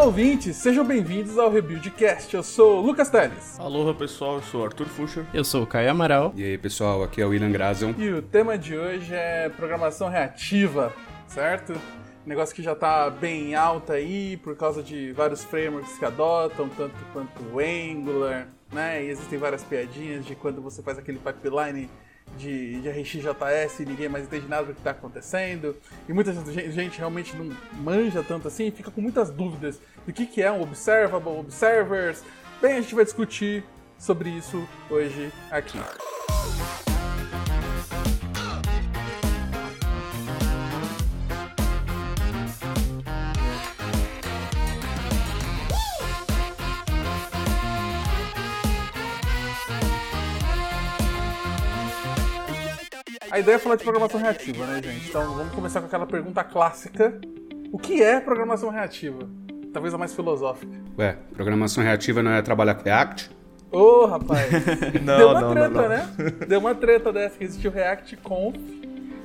Olá, ouvintes! Sejam bem-vindos ao Rebuildcast. Eu sou o Lucas Teles. Aloha, pessoal. Eu sou o Arthur Fucher. Eu sou o Caio Amaral. E aí, pessoal, aqui é o William Grazel. E o tema de hoje é programação reativa, certo? Negócio que já tá bem alta aí por causa de vários frameworks que adotam, tanto quanto o Angular, né? E existem várias piadinhas de quando você faz aquele pipeline de, de RxJS e ninguém mais entende nada do que está acontecendo. E muita gente, gente, realmente não manja tanto assim e fica com muitas dúvidas do que, que é um Observable, Observers. Bem, a gente vai discutir sobre isso hoje aqui. A ideia é falar de programação reativa, né, gente? Então vamos começar com aquela pergunta clássica: O que é programação reativa? Talvez a mais filosófica. Ué, programação reativa não é trabalhar com React? Ô, oh, rapaz! não, Deu uma não, treta, não, não. né? Deu uma treta dessa que existiu o React Conf,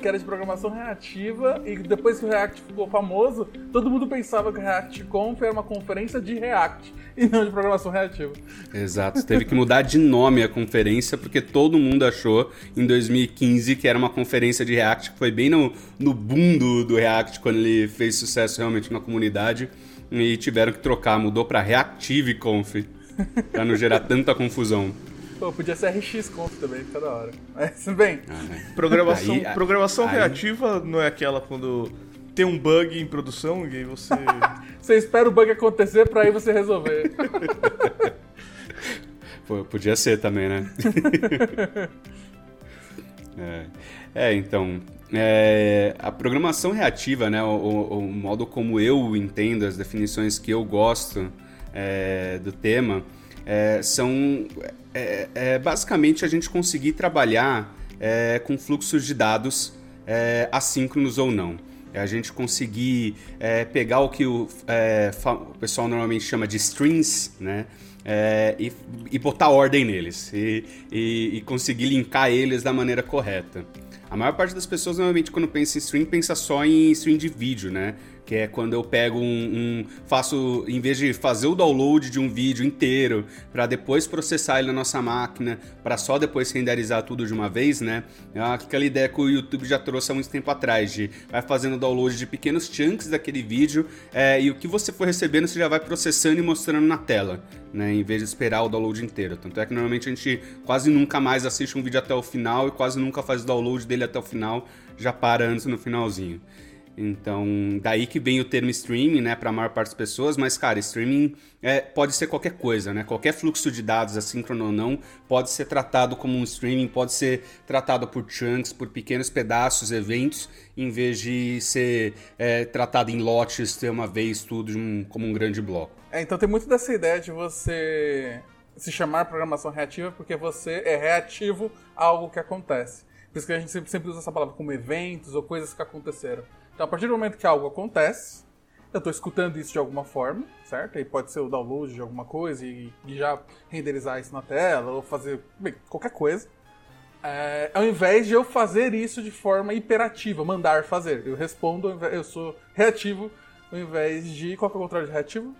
que era de programação reativa, e depois que o React ficou famoso, todo mundo pensava que o React Conf era uma conferência de React e não de programação reativa. Exato, teve que mudar de nome a conferência porque todo mundo achou em 2015 que era uma conferência de React, que foi bem no, no boom do, do React quando ele fez sucesso realmente na comunidade e tiveram que trocar, mudou para Reactive Conf para não gerar tanta confusão. Pô, podia ser RX Conf também, fica da hora. Mas, bem, Ah, né? Programação, Aí- programação aí- reativa não é aquela quando tem um bug em produção e aí você. você espera o bug acontecer pra aí você resolver. Pô, podia ser também, né? é. É, então. é, a programação reativa, né? O, o- o modo como eu entendo, as definições que eu gosto é, do tema, é, são é, é, basicamente a gente conseguir trabalhar é, com fluxos de dados é, assíncronos ou não. É a gente conseguir é, pegar o que o, é, o pessoal normalmente chama de strings, né? É, e, e botar ordem neles e, e- e conseguir linkar eles da maneira correta. A maior parte das pessoas normalmente quando pensa em stream pensa só em stream de vídeo, né? Que é quando eu pego um, um- faço em vez de fazer o download de um vídeo inteiro para depois processar ele na nossa máquina, para só depois renderizar tudo de uma vez, né? É aquela ideia que o YouTube já trouxe há muito tempo atrás de vai fazendo download de pequenos chunks daquele vídeo é, e o que você for recebendo você já vai processando e mostrando na tela, né? Em vez de esperar o download inteiro. Tanto é que normalmente a gente quase nunca mais assiste um vídeo até o final e quase nunca faz o download dele até o final, já para antes no finalzinho. Então, daí que vem o termo streaming, né, para a maior parte das pessoas, mas, cara, streaming é, pode ser qualquer coisa, né? Qualquer fluxo de dados, assíncrono ou não, pode ser tratado como um streaming, pode ser tratado por chunks, por pequenos pedaços, eventos, em vez de ser é, tratado em lotes, ter uma vez tudo um- como um grande bloco. É, então tem muito dessa ideia de você se chamar programação reativa porque você é reativo a algo que acontece. Por isso que a gente sempre, sempre usa essa palavra como eventos ou coisas que aconteceram. Então, a partir do momento que algo acontece, eu estou escutando isso de alguma forma, certo? Aí pode ser o download de alguma coisa e, e já renderizar isso na tela, ou fazer bem, qualquer coisa. É, ao invés de eu fazer isso de forma imperativa, mandar fazer. Eu respondo, ao eu sou reativo, ao invés de. Qual que é o contrário de reativo?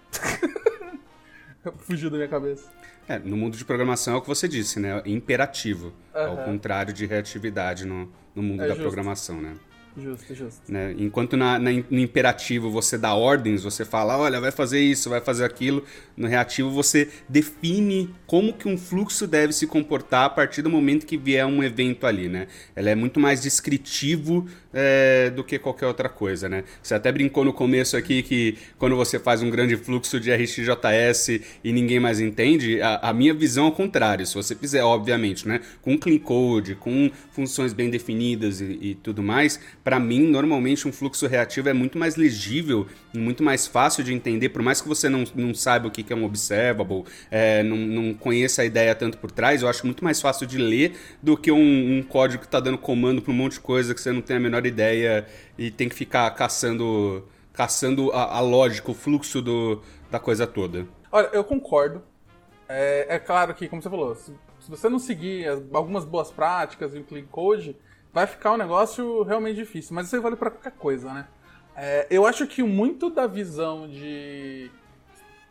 Fugiu da minha cabeça. É, no mundo de programação é o que você disse, né? Imperativo, ao Aham. contrário de reatividade no, no mundo É da justo. programação, né? Justo, justo. né? Enquanto na, na- no imperativo você dá ordens, você fala, olha, vai fazer isso, vai fazer aquilo. No reativo você define como que um fluxo deve se comportar a partir do momento que vier um evento ali, né? Ela é muito mais descritivo é, do que qualquer outra coisa, né? Você até brincou no começo aqui que quando você faz um grande fluxo de RxJS e ninguém mais entende, a, a minha visão é o contrário. Se você fizer, obviamente, né? Com clean code, com funções bem definidas e, e tudo mais, para mim, normalmente um fluxo reativo é muito mais legível, e muito mais fácil de entender, por mais que você não, não saiba o que é um observable, é, não, não conheça a ideia tanto por trás, eu acho muito mais fácil de ler do que um, um código que está dando comando para um monte de coisa que você não tem a menor ideia e tem que ficar caçando, caçando a, a lógica, o fluxo do, da coisa toda. Olha, eu concordo. É, é claro que, como você falou, se, se você não seguir as- algumas boas práticas e o clean code, vai ficar um negócio realmente difícil. Mas isso vale para qualquer coisa, né? É, eu acho que muito da visão de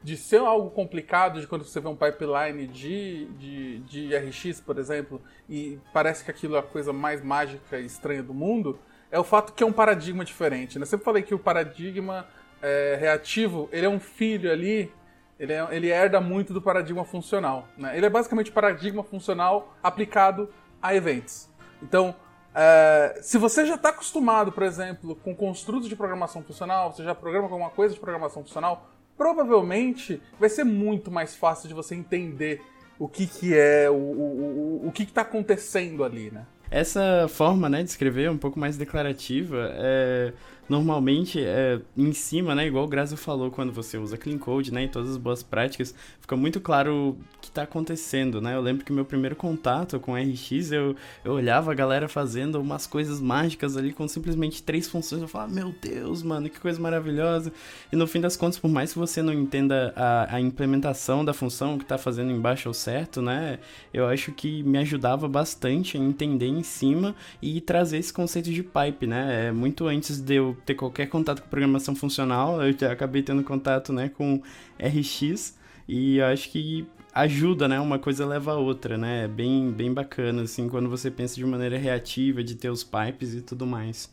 de ser algo complicado, de quando você vê um pipeline de, de, de RX, por exemplo, e parece que aquilo é a coisa mais mágica e estranha do mundo, é o fato que é um paradigma diferente. Né? Eu sempre falei que o paradigma é, reativo, ele é um filho ali, ele, é, ele herda muito do paradigma funcional. Né? Ele é basicamente paradigma funcional aplicado a eventos. Então, é, se você já está acostumado, por exemplo, com construtos de programação funcional, você já programa alguma coisa de programação funcional, provavelmente vai ser muito mais fácil de você entender o que, que é, o, o, o, o que está acontecendo ali, né? Essa forma né, de escrever um pouco mais declarativa é normalmente é, em cima, né, igual o Grazi falou, quando você usa Clean Code, né, e todas as boas práticas, fica muito claro o que está acontecendo, né? Eu lembro que meu primeiro contato com RX, eu, eu olhava a galera fazendo umas coisas mágicas ali com simplesmente três funções, eu falava, meu Deus, mano, que coisa maravilhosa. E no fim das contas, por mais que você não entenda a, a implementação da função que está fazendo embaixo ou certo, né, eu acho que me ajudava bastante a entender em cima e trazer esse conceito de pipe, né? É muito antes de eu ter qualquer contato com programação funcional, eu acabei tendo contato, né, com RX e acho que ajuda, né? Uma coisa leva a outra, né? É bem, bem bacana, assim, quando você pensa de maneira reativa, de ter os pipes e tudo mais.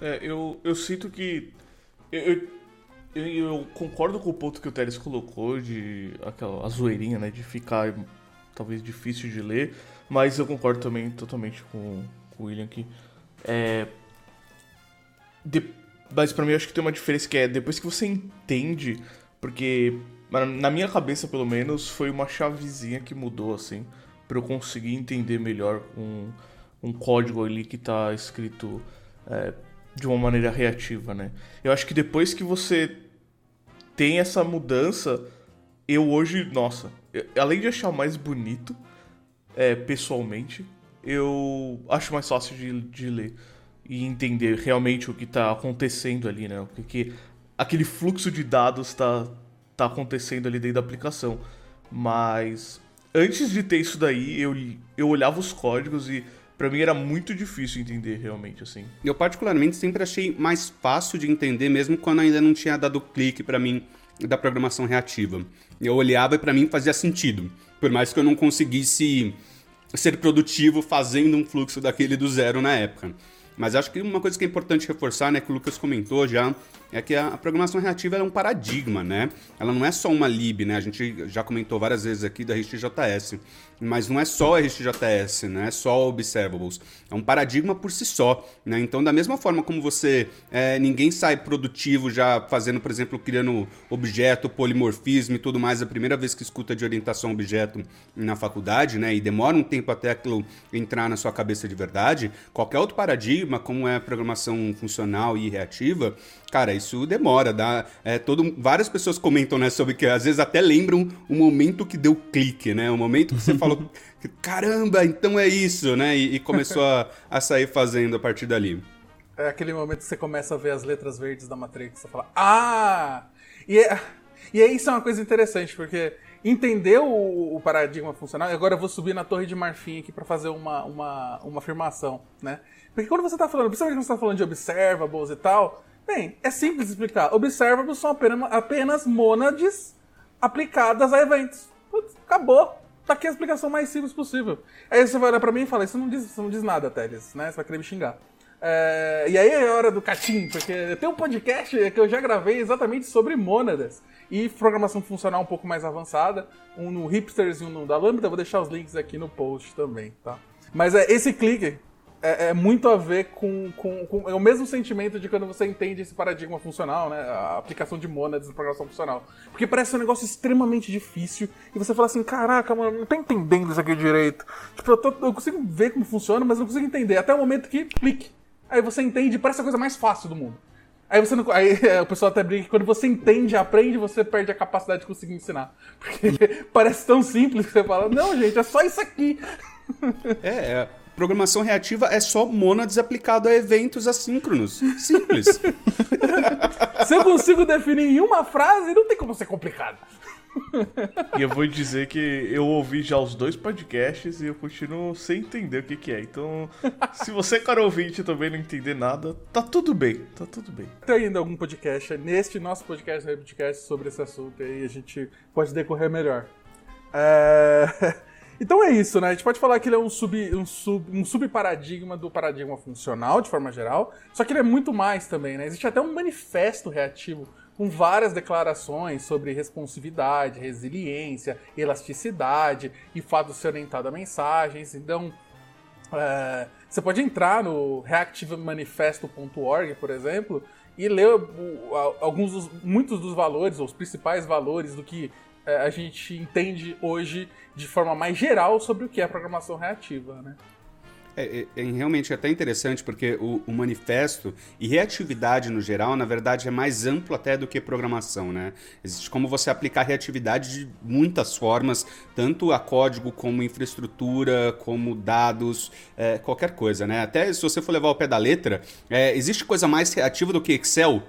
É, eu, eu sinto que. Eu, eu, eu concordo com o ponto que o Teres colocou de aquela a zoeirinha, né? De ficar talvez difícil de ler, mas eu concordo também totalmente com, com o William que é, de, mas para mim eu acho que tem uma diferença que é depois que você entende, porque na minha cabeça pelo menos foi uma chavezinha que mudou assim, para eu conseguir entender melhor um, um código ali que tá escrito é, de uma maneira reativa, né? Eu acho que depois que você tem essa mudança, eu hoje, nossa, eu, além de achar mais bonito é, pessoalmente, eu acho mais fácil de, de ler e entender realmente o que está acontecendo ali, né? O que, que aquele fluxo de dados está tá acontecendo ali dentro da aplicação. Mas antes de ter isso daí, eu, eu olhava os códigos e para mim era muito difícil entender realmente assim. Eu particularmente sempre achei mais fácil de entender mesmo quando ainda não tinha dado clique para mim da programação reativa. Eu olhava e para mim fazia sentido, por mais que eu não conseguisse ser produtivo fazendo um fluxo daquele do zero na época. Mas acho que uma coisa que é importante reforçar, né, que o Lucas comentou já, é que a, programação reativa é um paradigma, né? Ela não é só uma lib, né? A gente já comentou várias vezes aqui da RxJS. Mas não é só RxJS, não é só observables. É um paradigma por si só, né? Então, da mesma forma como você... É, ninguém sai produtivo já fazendo, por exemplo, criando objeto, polimorfismo e tudo mais a primeira vez que escuta de orientação a objeto na faculdade, né? E demora um tempo até aquilo entrar na sua cabeça de verdade. Qualquer outro paradigma, como é a programação funcional e reativa, Cara, isso demora, dá. É, todo, várias pessoas comentam, né, sobre que às vezes até lembram o momento que deu clique, né? O momento que você falou, caramba, então é isso, né? E, e começou a, a, sair fazendo a partir dali. É aquele momento que você começa a ver as letras verdes da Matrix, você fala, ah! E, é, e aí isso é uma coisa interessante, porque entender o, o paradigma funcional, e agora eu vou subir na torre de marfim aqui para fazer uma, uma, uma afirmação, né? Porque quando você está falando, principalmente quando você está falando de observables e tal, Bem, é simples explicar. Observables são apenas, apenas mônades aplicadas a eventos. Putz, acabou. Tá aqui a explicação mais simples possível. Aí você vai olhar pra mim e fala, isso não diz, isso não diz nada, Teles, né? Você vai querer me xingar. É, e aí é hora do catim, porque tem um podcast que eu já gravei exatamente sobre mônadas e programação funcional um pouco mais avançada, um no Hipsters e um no da Lambda, vou deixar os links aqui no post também, tá? Mas é esse clique é, é, muito a ver com, com, com, É o mesmo sentimento de quando você entende esse paradigma funcional, né? A aplicação de monads na programação funcional. Porque parece um negócio extremamente difícil e você fala assim: caraca, mano, não tô entendendo isso aqui direito. Tipo, eu, tô, eu consigo ver como funciona, mas não consigo entender. Até o momento que clique. Aí você entende, parece a coisa mais fácil do mundo. Aí você não, aí é, o pessoal até brinca que quando você entende, aprende, você perde a capacidade de conseguir ensinar. Porque parece tão simples que você fala, não, gente, é só isso aqui. É, é Programação reativa é só mônades aplicado a eventos assíncronos. Simples. Se eu consigo definir em uma frase, não tem como ser complicado. E eu vou dizer que eu ouvi já os dois podcasts e eu continuo sem entender o que, que é. Então, se você, cara ouvinte, também não entender nada, tá tudo bem, tá tudo bem. Tem ainda algum podcast, neste nosso podcast, podcast sobre esse assunto aí, a gente pode decorrer melhor. É... Então é isso, né? A gente pode falar que ele é um, sub, um, sub, um subparadigma do paradigma funcional, de forma geral, só que ele é muito mais também, né? Existe até um manifesto reativo com várias declarações sobre responsividade, resiliência, elasticidade e fato de ser orientado a mensagens. Então, é, você pode entrar no reactivemanifesto.org, por exemplo, e ler alguns dos, muitos dos valores, ou os principais valores do que é, a gente entende hoje de forma mais geral sobre o que é programação reativa, né? É, é, é, realmente até interessante porque o, o, manifesto e reatividade no geral, na verdade, é mais amplo até do que programação, né? Existe como você aplicar reatividade de muitas formas, tanto a código como infraestrutura, como dados, é, qualquer coisa, né? Até se você for levar ao pé da letra, é, existe coisa mais reativa do que Excel?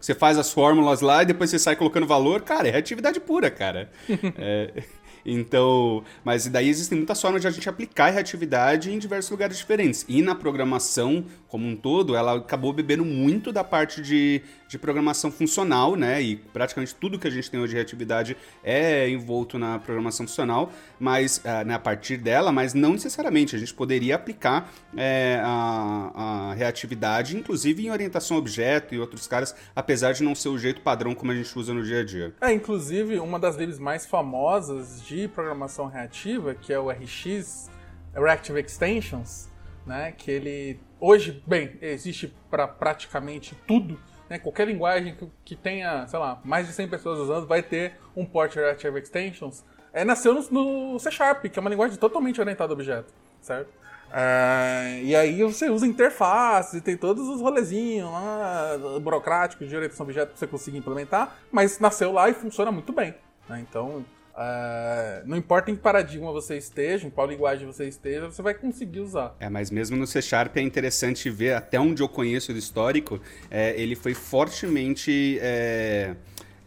Você faz as fórmulas lá e depois você sai colocando valor. Cara, é reatividade pura, cara. é, então, mas daí existem muitas formas de a gente aplicar a reatividade em diversos lugares diferentes. E na programação como um todo, ela acabou bebendo muito da parte de, de programação funcional, né? E praticamente tudo que a gente tem hoje de reatividade é envolto na programação funcional, mas uh, né, a partir dela, mas não necessariamente. A gente poderia aplicar é, a, a reatividade, inclusive em orientação a objeto e outros caras, apesar de não ser o jeito padrão como a gente usa no dia a dia. É, inclusive, uma das libs mais famosas de programação reativa, que é o RX, Reactive Extensions, né? Que ele hoje, bem, existe para praticamente tudo. Né? Qualquer linguagem que, que, tenha, sei lá, mais de 100 pessoas usando vai ter um port Reactive Extensions. É, nasceu no, no C Sharp, que é uma linguagem totalmente orientada a objeto, certo? É, e aí você usa interfaces e tem todos os rolezinhos lá, burocráticos de orientação a objeto que você consiga implementar, mas nasceu lá e funciona muito bem. Né? Então, Uh, não importa em que paradigma você esteja, em qual linguagem você esteja, você vai conseguir usar. É, mas mesmo no C Sharp é interessante ver, até onde eu conheço do histórico, é, ele foi fortemente. É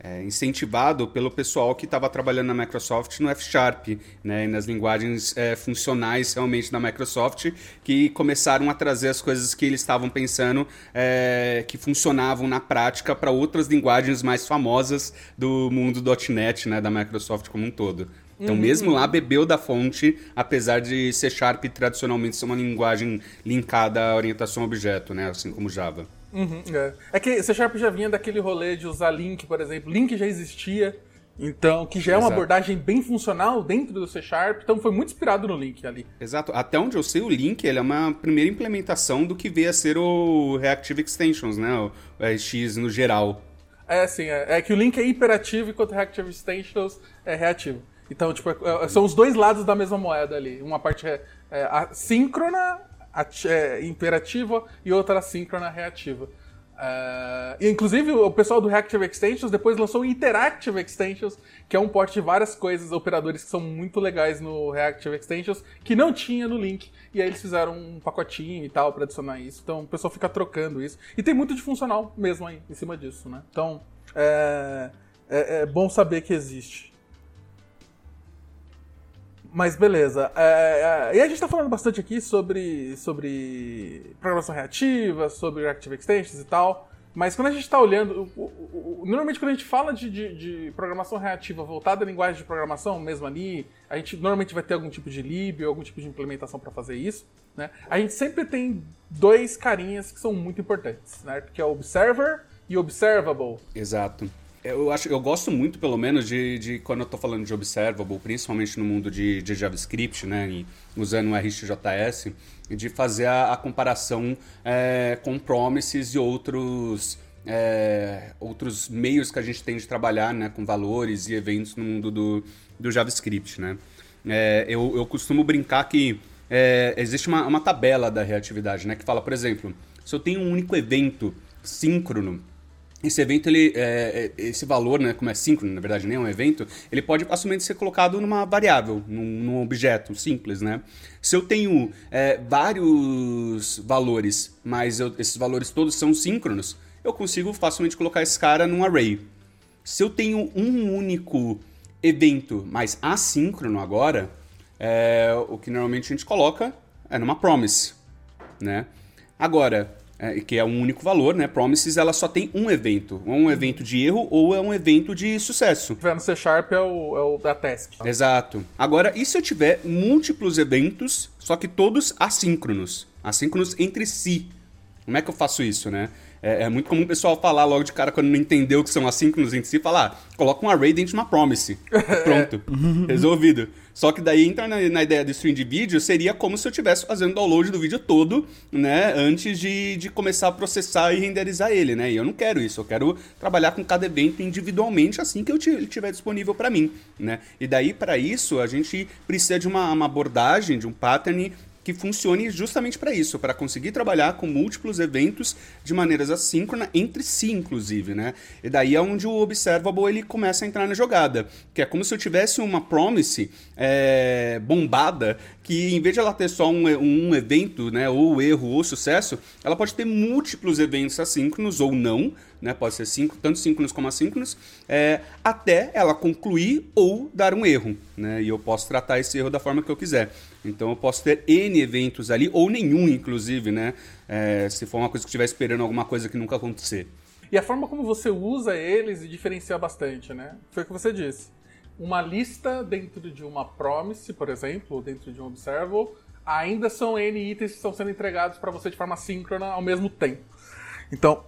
é, incentivado pelo pessoal que estava trabalhando na Microsoft no F Sharp, né, nas linguagens é, funcionais realmente da Microsoft, que começaram a trazer as coisas que eles estavam pensando é, que funcionavam na prática para outras linguagens mais famosas do mundo .NET, né, da Microsoft como um todo. Então, uhum. mesmo lá, bebeu da fonte, apesar de C Sharp tradicionalmente ser uma linguagem linkada à orientação a objeto, né? Assim como Java. Uhum, é. é que C Sharp já vinha daquele rolê de usar link, por exemplo. Link já existia, então, que já é uma abordagem bem funcional dentro do C Sharp, então foi muito inspirado no Link ali. Exato. Até onde eu sei, o Link ele é uma primeira implementação do que veio a ser o Reactive Extensions, né? O RX no geral. É, sim. É, é que o Link é hiperativo enquanto o Reactive Extensions é reativo. Então, tipo, é, é, são os dois lados da mesma moeda ali. Uma parte é, é assíncrona é, imperativa e outra assíncrona reativa. Uh, e inclusive o pessoal do Reactive Extensions depois lançou o Interactive Extensions, que é um porte de várias coisas, operadores que são muito legais no Reactive Extensions, que não tinha no Link. E aí eles fizeram um pacotinho e tal para adicionar isso. Então o pessoal fica trocando isso. E tem muito de funcional mesmo aí em cima disso, né? Então é, é, é bom saber que existe. Mas beleza. É, é, e a gente está falando bastante aqui sobre, sobre programação reativa, sobre Reactive Extensions e tal. Mas quando a gente está olhando. O, o, o, normalmente quando a gente fala de, de, de, programação reativa voltada à linguagem de programação, mesmo ali, a gente normalmente vai ter algum tipo de lib ou algum tipo de implementação para fazer isso. Né? A gente sempre tem dois carinhas que são muito importantes, né? que é o Observer e Observable. Exato eu acho eu gosto muito pelo menos de, de quando eu estou falando de observable principalmente no mundo de, de JavaScript né e usando o RxJS de fazer a, a comparação é, com promises e outros é, outros meios que a gente tem de trabalhar né com valores e eventos no mundo do, do JavaScript né. É, eu, eu costumo brincar que é, existe uma, uma tabela da reatividade né que fala por exemplo se eu tenho um único evento síncrono esse evento, ele, é, é, esse valor, né, como é síncrono, na verdade nem é um evento, ele pode facilmente ser colocado numa variável, num, num objeto simples, né? Se eu tenho é, vários valores, mas eu, esses valores todos são síncronos, eu consigo facilmente colocar esse cara num array. Se eu tenho um único evento mais assíncrono agora, é, o que normalmente a gente coloca é numa promise, né? Agora, é, que é um único valor, né? Promises ela só tem um evento, ou um evento de erro ou é um evento de sucesso. Se tiver no C Sharp é o, é o da task. Exato. Agora, e se eu tiver múltiplos eventos, só que todos assíncronos? Assíncronos entre si. Como é que eu faço isso, né? É, é, muito comum o pessoal falar logo de cara quando não entendeu que são assíncronos entre si, falar, ah, coloca um array dentro de uma promise. Pronto. Resolvido. Só que daí entra na, na, ideia do stream de vídeo, seria como se eu estivesse fazendo download do vídeo todo, né, antes de, de começar a processar e renderizar ele, né? E eu não quero isso, eu quero trabalhar com cada evento individualmente assim que eu ele estiver disponível para mim, né? E daí para isso a gente precisa de uma, uma abordagem, de um pattern que funcione justamente para isso, para conseguir trabalhar com múltiplos eventos de maneiras assíncronas entre si, inclusive, né? E daí é onde o observable ele começa a entrar na jogada, que é como se eu tivesse uma promise é, bombada que em vez de ela ter só um, um evento, né, ou erro ou sucesso, ela pode ter múltiplos eventos assíncronos ou não, né, pode ser cinco, tanto síncronos como assíncronos, é, até ela concluir ou dar um erro, né, e eu posso tratar esse erro da forma que eu quiser. Então eu posso ter N eventos ali, ou nenhum, inclusive, né? É, se for uma coisa que estiver esperando alguma coisa que nunca acontecer. E a forma como você usa eles diferencia bastante, né? Foi o que você disse. Uma lista dentro de uma promise, por exemplo, dentro de um observable, ainda são N itens que estão sendo entregados para você de forma síncrona ao mesmo tempo. Então,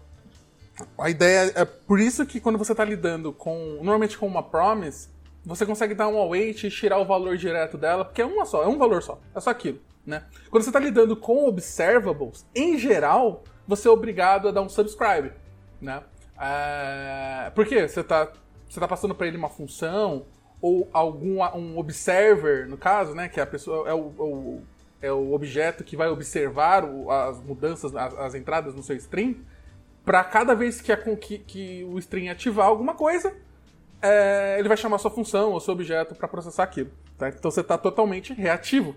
a ideia é por isso que quando você está lidando com, normalmente com uma promise, você consegue dar um await e tirar o valor direto dela, porque é uma só, é um valor só, é só aquilo, né? Quando você está lidando com observables, em geral, você é obrigado a dar um subscribe, né? É... Por quê? Você está você tá passando para ele uma função ou algum um observer, no caso, né? Que é a pessoa é o, o é o objeto que vai observar o, as mudanças, as, as, entradas no seu string. Para cada vez que, a, que, que o string ativar alguma coisa, é, ele vai chamar sua função ou seu objeto para processar aquilo. Tá? Então você está totalmente reativo.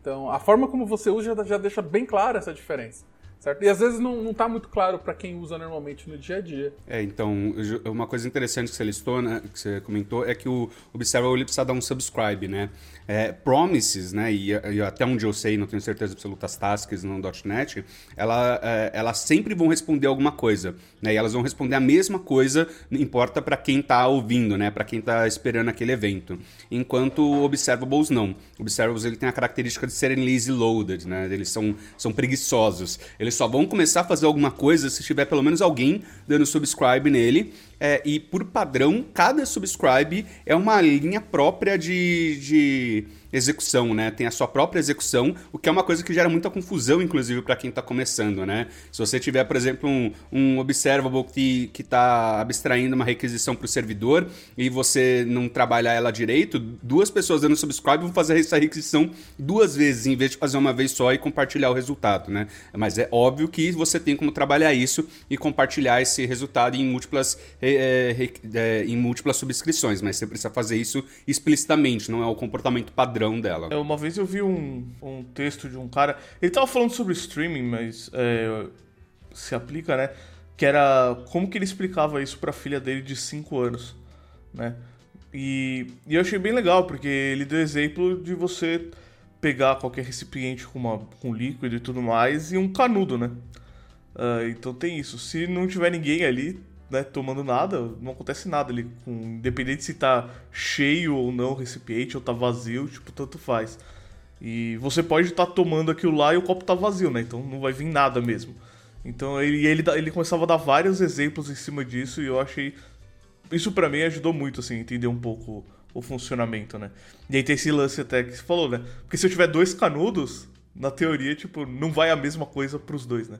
Então a forma como você usa já, já deixa bem clara essa diferença. Certo? E às vezes não, não tá muito claro para quem usa normalmente no dia a dia. É, então, uma coisa interessante que você listou, né, que você comentou, é que o Observer precisa dar um subscribe, né? É, promises, né, e, e, até onde eu sei, não tenho certeza absoluta, as tasks no .NET, ela, é, elas sempre vão responder alguma coisa, né, e elas vão responder a mesma coisa, importa para quem está ouvindo, né, para quem está esperando aquele evento. Enquanto observables não. Observables ele tem a característica de serem lazy loaded, né, eles são, são preguiçosos. Eles só vão começar a fazer alguma coisa se tiver pelo menos alguém dando subscribe nele, é, e por padrão, cada subscribe é uma linha própria de, de execução, né? Tem a sua própria execução, o que é uma coisa que gera muita confusão, inclusive, para quem está começando, né? Se você tiver, por exemplo, um, um observable que está abstraindo uma requisição para o servidor e você não trabalhar ela direito, duas pessoas dando subscribe vão fazer essa requisição duas vezes, em vez de fazer uma vez só e compartilhar o resultado, né? Mas é óbvio que você tem como trabalhar isso e compartilhar esse resultado em múltiplas, é, é, em múltiplas subscrições, mas você precisa fazer isso explicitamente, não é o comportamento padrão padrão dela. É, uma vez eu vi um, um texto de um cara. Ele tava falando sobre streaming, mas é, se aplica, né? Que era como que ele explicava isso pra filha dele de 5 anos, né? E, e eu achei bem legal, porque ele deu exemplo de você pegar qualquer recipiente com, uma, com líquido e tudo mais e um canudo, né? Uh, então tem isso. Se não tiver ninguém ali, né, tomando nada, não acontece nada ali. Com, independente se tá cheio ou não o recipiente, ou tá vazio, tipo, tanto faz. E você pode estar tá tomando aquilo lá e o copo tá vazio, né? Então não vai vir nada mesmo. Então ele, ele, ele começava a dar vários exemplos em cima disso e eu achei. Isso para mim ajudou muito, assim, entender um pouco o funcionamento, né? E aí tem esse lance até que você falou, né? Porque se eu tiver dois canudos, na teoria, tipo, não vai a mesma coisa pros dois, né?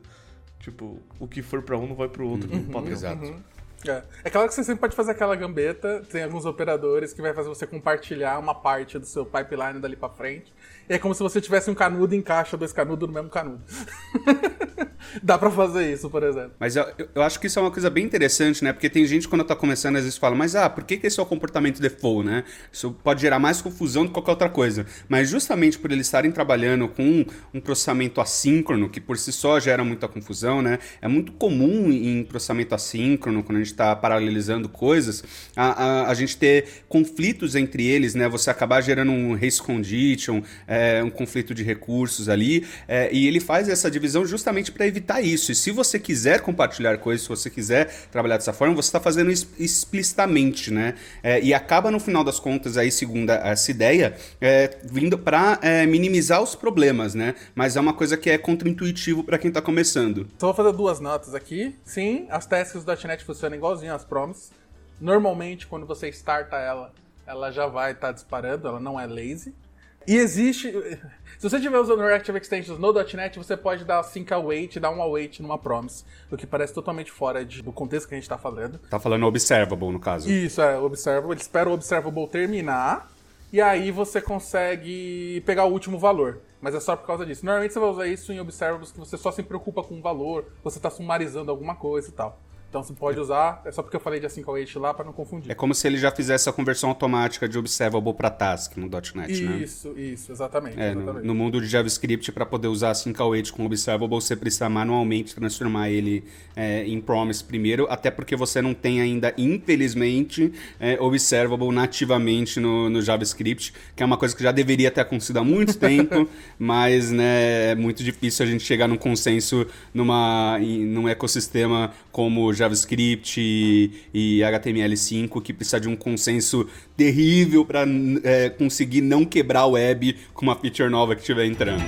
Tipo, o que for para um não vai para o outro, uhum, padrão. Exato. Uhum. É. é claro que você sempre pode fazer aquela gambeta, tem alguns operadores que vai fazer você compartilhar uma parte do seu pipeline dali para frente. E é como se você tivesse um canudo e encaixa dois canudos no mesmo canudo. Dá para fazer isso, por exemplo. Mas eu, eu, acho que isso é uma coisa bem interessante, né? Porque tem gente quando tá começando às vezes fala, mas ah, por que, que esse é o comportamento default, né? Isso pode gerar mais confusão do que qualquer outra coisa. Mas justamente por eles estarem trabalhando com um, um processamento assíncrono, que por si só gera muita confusão, né? É muito comum em processamento assíncrono, quando a gente gente está paralelizando coisas, a, a, a, gente ter conflitos entre eles, né? Você acabar gerando um race condition, é, um conflito de recursos ali, é, e ele faz essa divisão justamente para evitar isso. E se você quiser compartilhar coisas, se você quiser trabalhar dessa forma, você está fazendo isso explicitamente, né? É, e acaba no final das contas aí, segundo essa ideia, é, vindo para é, minimizar os problemas, né? Mas é uma coisa que é contraintuitivo para quem está começando. Só vou fazer duas notas aqui. Sim, as tasks do .NET funcionam igualzinho às proms. Normalmente, quando você starta ela, ela já vai estar tá disparando, ela não é lazy. E existe. Se você estiver usando Reactive Extensions no .NET, você pode dar sync await dar um await numa promise, o que parece totalmente fora de, do contexto que a gente está falando. Tá falando observable, no caso. Isso, é, observable. Ele espera o observable terminar, e aí você consegue pegar o último valor. Mas é só por causa disso. Normalmente você vai usar isso em observables que você só se preocupa com o valor, você está sumarizando alguma coisa e tal. Então você pode usar, é só porque eu falei de com h lá para não confundir. É como se ele já fizesse a conversão automática de observable para task no .NET, isso, né? Isso, isso, exatamente. É, exatamente. No, no, mundo de JavaScript, para poder usar assim com com observable, você precisa manualmente transformar ele é, em promise primeiro, até porque você não tem ainda, infelizmente, é, observable nativamente no, no, JavaScript, que é uma coisa que já deveria ter acontecido há muito tempo, mas né, é muito difícil a gente chegar num consenso numa, em, num ecossistema como JavaScript e, e HTML5 que precisa de um consenso terrível para é, conseguir não quebrar o web com uma feature nova que estiver entrando.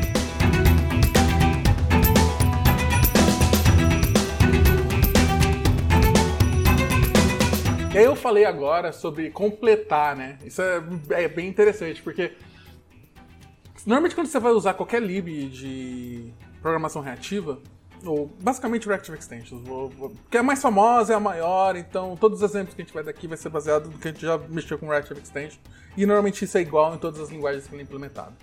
E eu falei agora sobre completar, né? Isso é, é, bem interessante, porque normalmente quando você vai usar qualquer lib de programação reativa, ou basicamente Reactive Extensions, que é a mais famosa, é a maior, então todos os exemplos que a gente vai dar aqui vai ser baseado no que a gente já mexeu com Reactive Extension, e normalmente isso é igual em todas as linguagens que ele é implementado.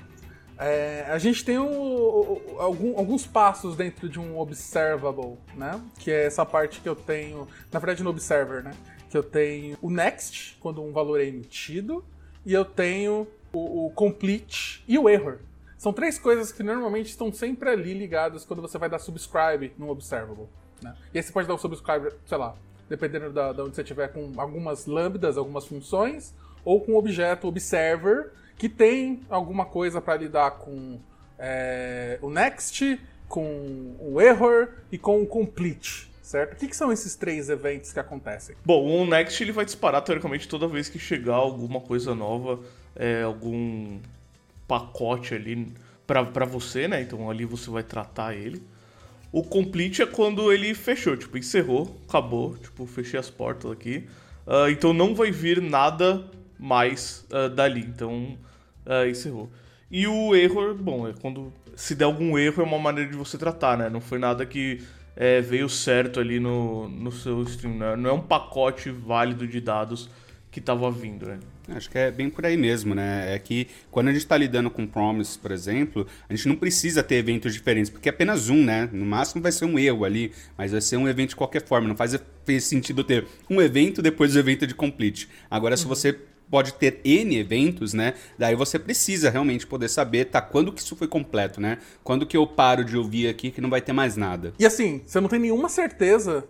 É, a gente tem o, o, algum, alguns passos dentro de um observable, né? Que é essa parte que eu tenho, na verdade no observer, né? Que eu tenho o next, quando um valor é emitido, e eu tenho o, o complete e o error. São três coisas que normalmente estão sempre ali ligadas quando você vai dar subscribe no observable. Né? E aí você pode dar o subscribe, sei lá, dependendo da, da onde você tiver, com algumas lambdas, algumas funções, ou com o objeto observer, que tem alguma coisa para lidar com é, o next, com o error e com o complete. Certo? O que, que, são esses três eventos que acontecem? Bom, o Next ele vai disparar teoricamente toda vez que chegar alguma coisa nova, é, algum pacote ali para você, né? Então ali você vai tratar ele. O complete é quando ele fechou, tipo, encerrou, acabou, tipo, fechei as portas aqui. Uh, então não vai vir nada mais uh, dali, então uh, encerrou. E o erro, bom, é quando se der algum erro é uma maneira de você tratar, né? Não foi nada que é, veio certo ali no, no seu stream, né? Não é um pacote válido de dados que estava vindo, né? Acho que é bem por aí mesmo, né? É que quando a gente está lidando com Promise, por exemplo, a gente não precisa ter eventos diferentes, porque é apenas um, né? No máximo vai ser um erro ali, mas vai ser um evento de qualquer forma. Não faz sentido ter um evento depois do evento de complete. Agora, uhum. se você pode ter N eventos, né? Daí você precisa realmente poder saber, tá, quando que isso foi completo, né? Quando que eu paro de ouvir aqui que não vai ter mais nada. E assim, você não tem nenhuma certeza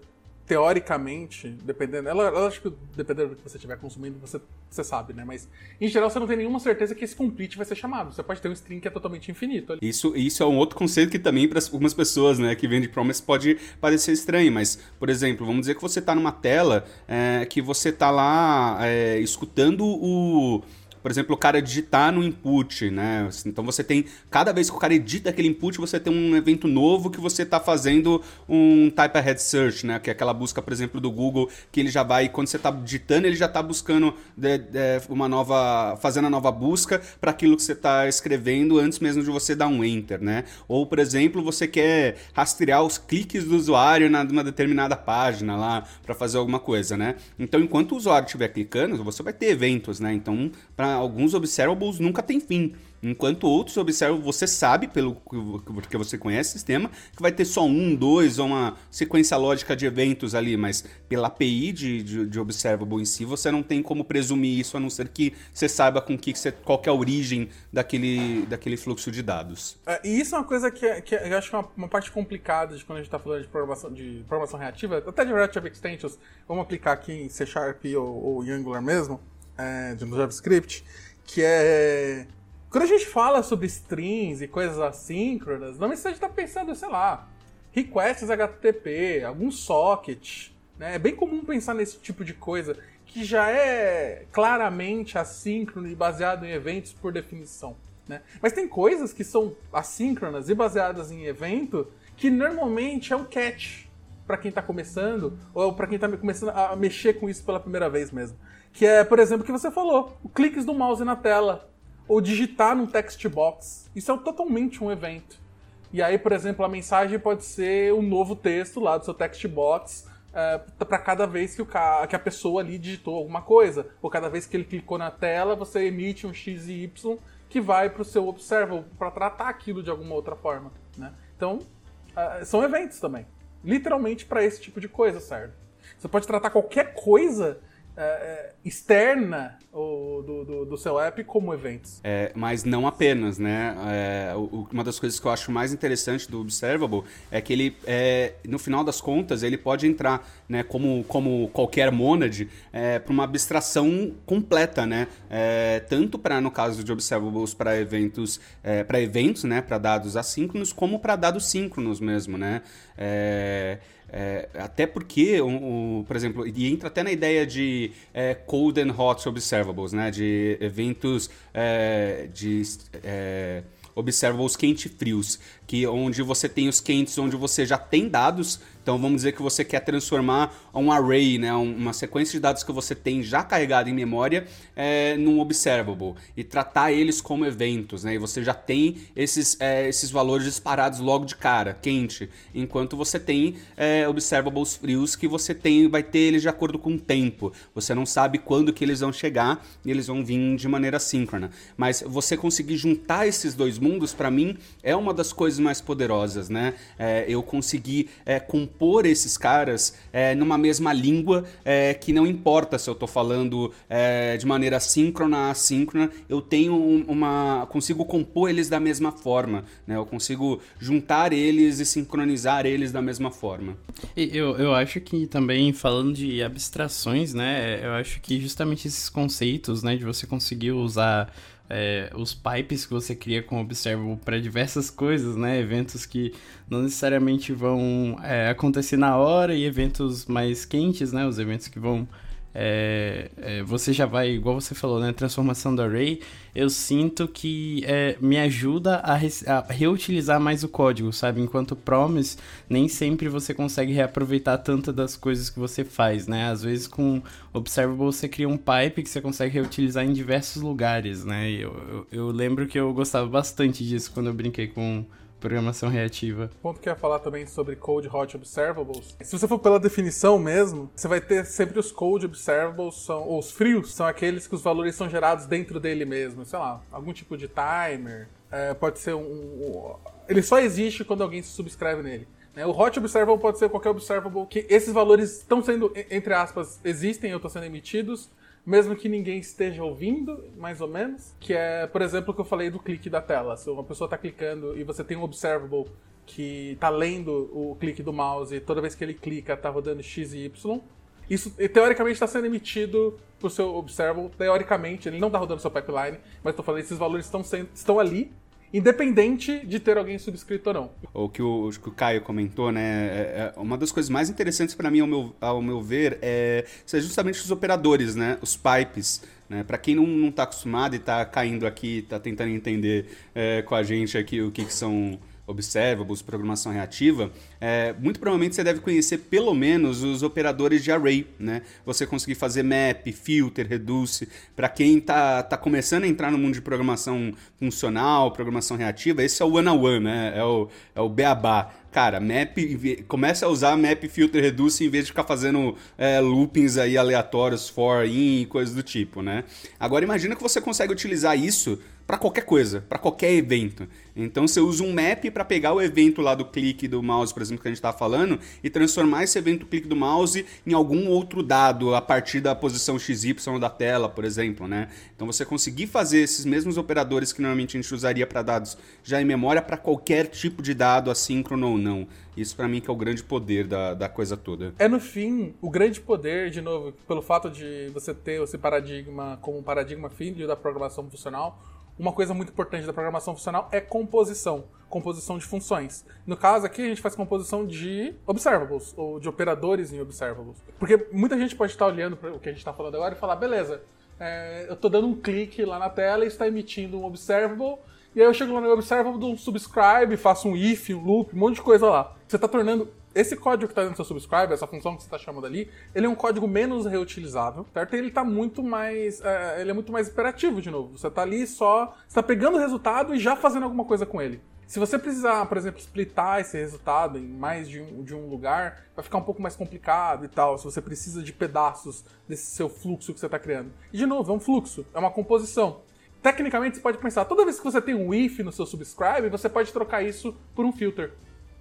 teoricamente, dependendo. Ela, ela acho que dependendo do que você estiver consumindo, você, você sabe, né? Mas em geral você não tem nenhuma certeza que esse complete vai ser chamado. Você pode ter um string que é totalmente infinito. Ali. Isso, isso é um outro conceito que também para algumas pessoas, né, que vêm de promise pode parecer estranho, mas, por exemplo, vamos dizer que você está numa tela é, que você está lá é, escutando o por exemplo, o cara digitar no input, né? Então você tem, cada vez que o cara edita aquele input, você tem um evento novo que você está fazendo um type ahead search, né? Que é aquela busca, por exemplo, do Google, que ele já vai, quando você está digitando, ele já está buscando de, de, uma nova, fazendo a nova busca para aquilo que você está escrevendo antes mesmo de você dar um enter, né? Ou, por exemplo, você quer rastrear os cliques do usuário numa determinada página lá para fazer alguma coisa, né? Então, enquanto o usuário estiver clicando, você vai ter eventos, né? Então, para alguns observables nunca tem fim. Enquanto outros observam, você sabe, pelo porque você conhece o sistema, que vai ter só um, dois, ou uma sequência lógica de eventos ali, mas pela API de, de, de observable em si, você não tem como presumir isso, a não ser que você saiba com que você, qual que é a origem daquele, daquele fluxo de dados. É, e isso é uma coisa que, que eu acho que é uma, uma parte complicada de quando a gente está falando de programação, de programação reativa, até de Reactive Extensions, vamos aplicar aqui em C Sharp ou, ou em Angular mesmo, é, de JavaScript, que é quando a gente fala sobre strings e coisas assíncronas, não necessariamente está pensando, sei lá, requests HTTP, algum socket. Né? É bem comum pensar nesse tipo de coisa que já é claramente assíncrono e baseado em eventos por definição. Né? Mas tem coisas que são assíncronas e baseadas em evento que normalmente é um catch para quem está começando ou para quem está começando a mexer com isso pela primeira vez mesmo. Que é, por exemplo, o que você falou, o cliques do mouse na tela ou digitar num text box. Isso é totalmente um evento. E aí, por exemplo, a mensagem pode ser um novo texto lá do seu text box é, para cada vez que, o que a pessoa ali digitou alguma coisa. Ou cada vez que ele clicou na tela, você emite um X e Y que vai para o seu observer para tratar aquilo de alguma outra forma. Né? Então, uh, são eventos também. Literalmente para esse tipo de coisa serve. Você pode tratar qualquer coisa é, é, externa o, do, do, do, seu app como eventos. É, mas não apenas, né? É, o, uma das coisas que eu acho mais interessante do Observable é que ele, é, no final das contas, ele pode entrar, né, como, como qualquer monad, é, para uma abstração completa, né? tanto para, no caso de Observables, para eventos, para eventos, né, para dados assíncronos, como para dados síncronos mesmo, né? É, é, até porque, o, o, por exemplo, e entra até na ideia de é, cold and hot observables, né? De eventos é, de é, observables quente frios, que onde você tem os quentes, onde você já tem dados então vamos dizer que você quer transformar um array, né, uma sequência de dados que você tem já carregado em memória, é, num observable e tratar eles como eventos, né? E você já tem esses, é, esses valores disparados logo de cara, quente, enquanto você tem é, observables frios que você tem, vai ter eles de acordo com o tempo. Você não sabe quando que eles vão chegar e eles vão vir de maneira síncrona. Mas você conseguir juntar esses dois mundos, para mim, é uma das coisas mais poderosas, né? É, eu conseguir é, compor esses caras é, numa mesma língua é, que não importa se eu estou falando é, de maneira síncrona, assíncrona, eu tenho uma. consigo compor eles da mesma forma, né? Eu consigo juntar eles e sincronizar eles da mesma forma. Eu, eu acho que também, falando de abstrações, né? Eu acho que justamente esses conceitos, né, de você conseguir usar é, os pipes que você cria com o Observable para diversas coisas, né? Eventos que não necessariamente vão é, acontecer na hora e eventos mais quentes, né? Os eventos que vão é, é, você já vai, igual você falou, né? Transformação do array, eu sinto que é, me ajuda a, re a, reutilizar mais o código, sabe? Enquanto promise, nem sempre você consegue reaproveitar tantas das coisas que você faz, né? Às vezes com Observable você cria um pipe que você consegue reutilizar em diversos lugares, né? Eu, eu, eu lembro que eu gostava bastante disso quando eu brinquei com programação reativa. O ponto que eu ia falar também sobre Code Hot Observables. Se você for pela definição mesmo, você vai ter sempre os Code Observables, são, os frios, são aqueles que os valores são gerados dentro dele mesmo. Sei lá, algum tipo de timer, é, pode ser um, um, Ele só existe quando alguém se subscreve nele. Né? O Hot Observable pode ser qualquer observable que esses valores estão sendo, entre aspas, existem ou estão sendo emitidos, mesmo que ninguém esteja ouvindo, mais ou menos. Que é, por exemplo, o que eu falei do clique da tela. Se uma pessoa está clicando e você tem um observable que está lendo o clique do mouse e toda vez que ele clica está rodando X e Y. Isso, teoricamente, está sendo emitido para o seu observable. Teoricamente, ele não está rodando seu pipeline, mas estou falando, esses valores estão, sendo, estão ali independente de ter alguém subscrito ou não. O que o, que o Caio comentou, né? É, é uma das coisas mais interessantes para mim, ao meu, ao meu ver, é ser justamente os operadores, né? Os pipes. Né? Para quem não está acostumado e está caindo aqui, está tentando entender é, com a gente aqui o que, que são observables, programação reativa, é, muito provavelmente você deve conhecer pelo menos os operadores de array, né? Você conseguir fazer map, filter, reduce. Para quem está tá começando a entrar no mundo de programação funcional, programação reativa, esse é o one on one, né? É o, é o beabá. cara, map, começa a usar map filter reduce em vez de ficar fazendo é, loopings aí aleatórios for, in e coisas do tipo, né? Agora imagina que você consegue utilizar isso para qualquer coisa, para qualquer evento. Então você usa um map para pegar o evento lá do clique do mouse, por exemplo, que a gente estava falando, e transformar esse evento clique do mouse em algum outro dado a partir da posição XY da tela, por exemplo, né? Então você conseguir fazer esses mesmos operadores que normalmente a gente usaria para dados já em memória para qualquer tipo de dado, assíncrono ou não. Isso para mim que é o grande poder da, da coisa toda. É no fim o grande poder, de novo, pelo fato de você ter esse paradigma como um paradigma filho da programação funcional, uma coisa muito importante da programação funcional é composição. Composição de funções. No caso aqui, a gente faz composição de observables, ou de operadores em observables. Porque muita gente pode estar olhando para o que a gente está falando agora e falar, beleza, é, eu estou dando um clique lá na tela e está emitindo um observable, e aí eu chego lá no observable, dou um subscribe, faço um if, um loop, um monte de coisa lá. Você está tornando esse código que está dentro do seu subscribe, essa função que você está chamando ali, ele é um código menos reutilizável, certo? E ele está muito mais, é, ele é muito mais imperativo de novo. Você está ali só, está pegando o resultado e já fazendo alguma coisa com ele. Se você precisar, por exemplo, splitar esse resultado em mais de um, de um lugar, vai ficar um pouco mais complicado e tal. Se você precisa de pedaços desse seu fluxo que você está criando. E de novo, é um fluxo, é uma composição. Tecnicamente, você pode pensar, toda vez que você tem um if no seu subscribe, você pode trocar isso por um filter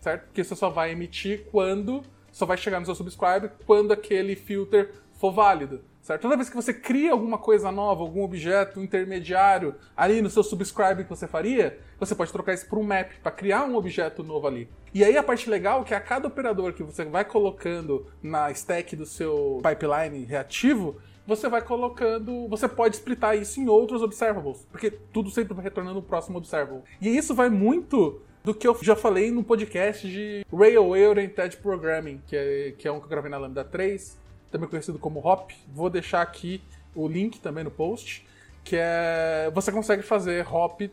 certo? Porque você só vai emitir quando, só vai chegar no seu subscribe quando aquele filter for válido, certo? Toda vez que você cria alguma coisa nova, algum objeto intermediário ali no seu subscribe que você faria, você pode trocar isso por um map para criar um objeto novo ali. E aí a parte legal é que a cada operador que você vai colocando na stack do seu pipeline reativo, você vai colocando, você pode splitar isso em outros observables, porque tudo sempre vai retornando o próximo observable. E isso vai muito do que eu já falei no podcast de Railway Oriented Programming, que é, que é um que eu gravei na Lambda 3, também conhecido como HOP. Vou deixar aqui o link também no post, que é você consegue fazer HOP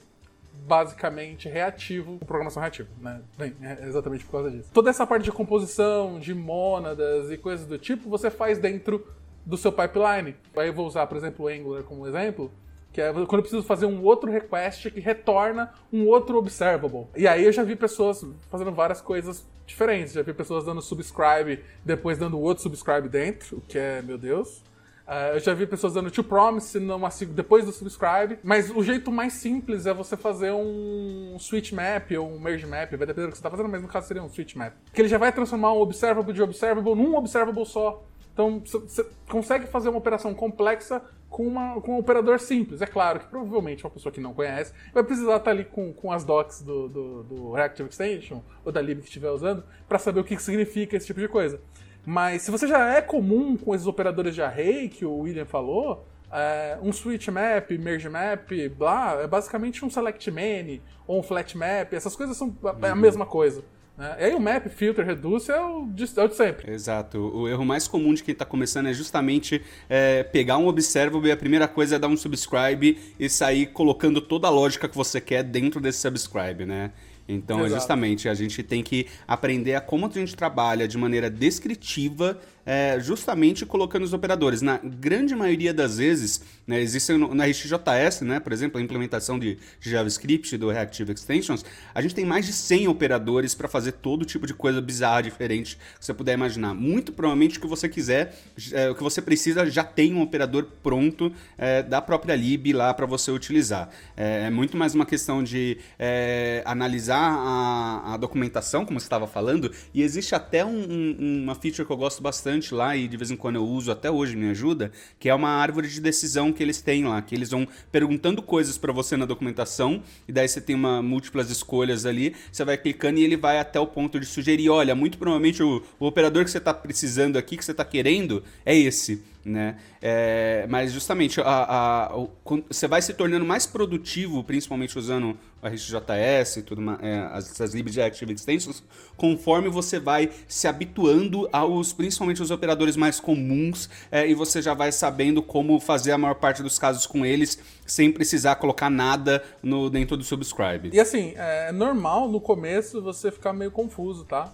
basicamente reativo, programação reativa, né? Bem, é exatamente por causa disso. Toda essa parte de composição, de mônadas e coisas do tipo, você faz dentro do seu pipeline. Aí eu vou usar, por exemplo, o Angular como exemplo que é quando eu preciso fazer um outro request que retorna um outro observable. E aí eu já vi pessoas fazendo várias coisas diferentes. Já vi pessoas dando subscribe, depois dando outro subscribe dentro, o que é, meu Deus. Uh, eu já vi pessoas dando to promise numa, depois do subscribe, mas o jeito mais simples é você fazer um switch map ou um merge map, vai depender do que você está fazendo, mas no caso seria um switch map. Que ele já vai transformar um observable de observable num observable só. Então você consegue fazer uma operação complexa com, uma, com um operador simples. É claro que provavelmente uma pessoa que não conhece vai precisar estar ali com, com as docs do, do, do Reactive Extension ou da lib que estiver usando para saber o que significa esse tipo de coisa. Mas se você já é comum com esses operadores de array que o William falou, é, um switch map, merge map, blá, é basicamente um select many ou um flat map. Essas coisas são é a uhum. mesma coisa. Né? E aí o map, filter, reduce é o de, é o de sempre. Exato. O erro mais comum de quem está começando é justamente é, pegar um observable e a primeira coisa é dar um subscribe e sair colocando toda a lógica que você quer dentro desse subscribe, né? Então, Exato. justamente, a gente tem que aprender a como a gente trabalha de maneira descritiva é, justamente colocando os operadores. Na grande maioria das vezes, né, existe na RxJS, né, por exemplo, a implementação de JavaScript do Reactive Extensions, a gente tem mais de 100 operadores para fazer todo tipo de coisa bizarra, diferente que você puder imaginar. Muito provavelmente o que você quiser, é, o que você precisa já tem um operador pronto é, da própria lib lá para você utilizar. É, é, muito mais uma questão de é, analisar a, a, documentação, como você estava falando, e existe até um, um, uma feature que eu gosto bastante bastante lá e de vez em quando eu uso até hoje me ajuda, que é uma árvore de decisão que eles têm lá, que eles vão perguntando coisas para você na documentação e daí você tem uma múltiplas escolhas ali, você vai clicando e ele vai até o ponto de sugerir, olha, muito provavelmente o, o operador que você está precisando aqui, que você está querendo, é esse né? É, mas justamente a, a, você vai se tornando mais produtivo, principalmente usando a RxJS e tudo, é, as, as libs de Active Extensions, conforme você vai se habituando aos, principalmente os operadores mais comuns, é, e você já vai sabendo como fazer a maior parte dos casos com eles, sem precisar colocar nada no dentro do subscribe. E assim, é normal no começo você ficar meio confuso, tá?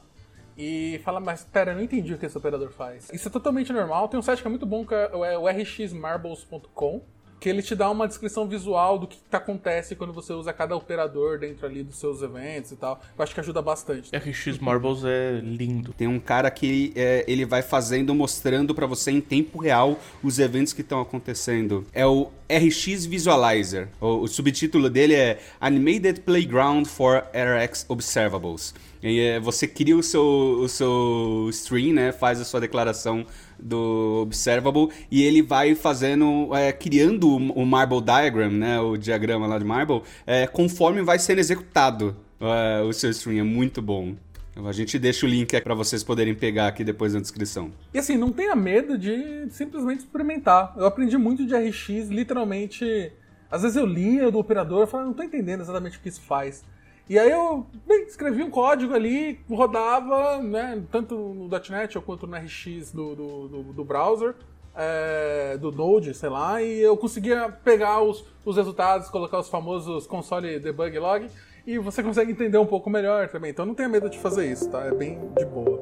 E fala, mas pera, eu não entendi o que esse operador faz. Isso é totalmente normal. Tem um site que é muito bom, que é o rxmarbles.com, que ele te dá uma descrição visual do que, que acontece quando você usa cada operador dentro ali dos seus eventos e tal. Eu acho que ajuda bastante. RX Marbles é lindo. Tem um cara que é, ele vai fazendo, mostrando para você em tempo real os eventos que estão acontecendo. É o RX Visualizer. O, o, subtítulo dele é Animated Playground for RX Observables. E, é, você cria o seu, o seu stream, né? Faz a sua declaração do Observable e ele vai fazendo, é, criando o Marble Diagram, né, o diagrama lá de Marble, é, conforme vai sendo executado é, o seu stream. É muito bom. A gente deixa o link para vocês poderem pegar aqui depois na descrição. E assim, não tenha medo de simplesmente experimentar. Eu aprendi muito de RX, literalmente. Às vezes eu lia do operador e falava, não tô entendendo exatamente o que isso faz. E aí eu bem, escrevi um código ali, rodava, né, tanto no .NET quanto no RX do, do, do, do browser, é, do Node, sei lá, e eu conseguia pegar os, os resultados, colocar os famosos console debug log, e você consegue entender um pouco melhor também. Então não tenha medo de fazer isso, tá? É bem de boa.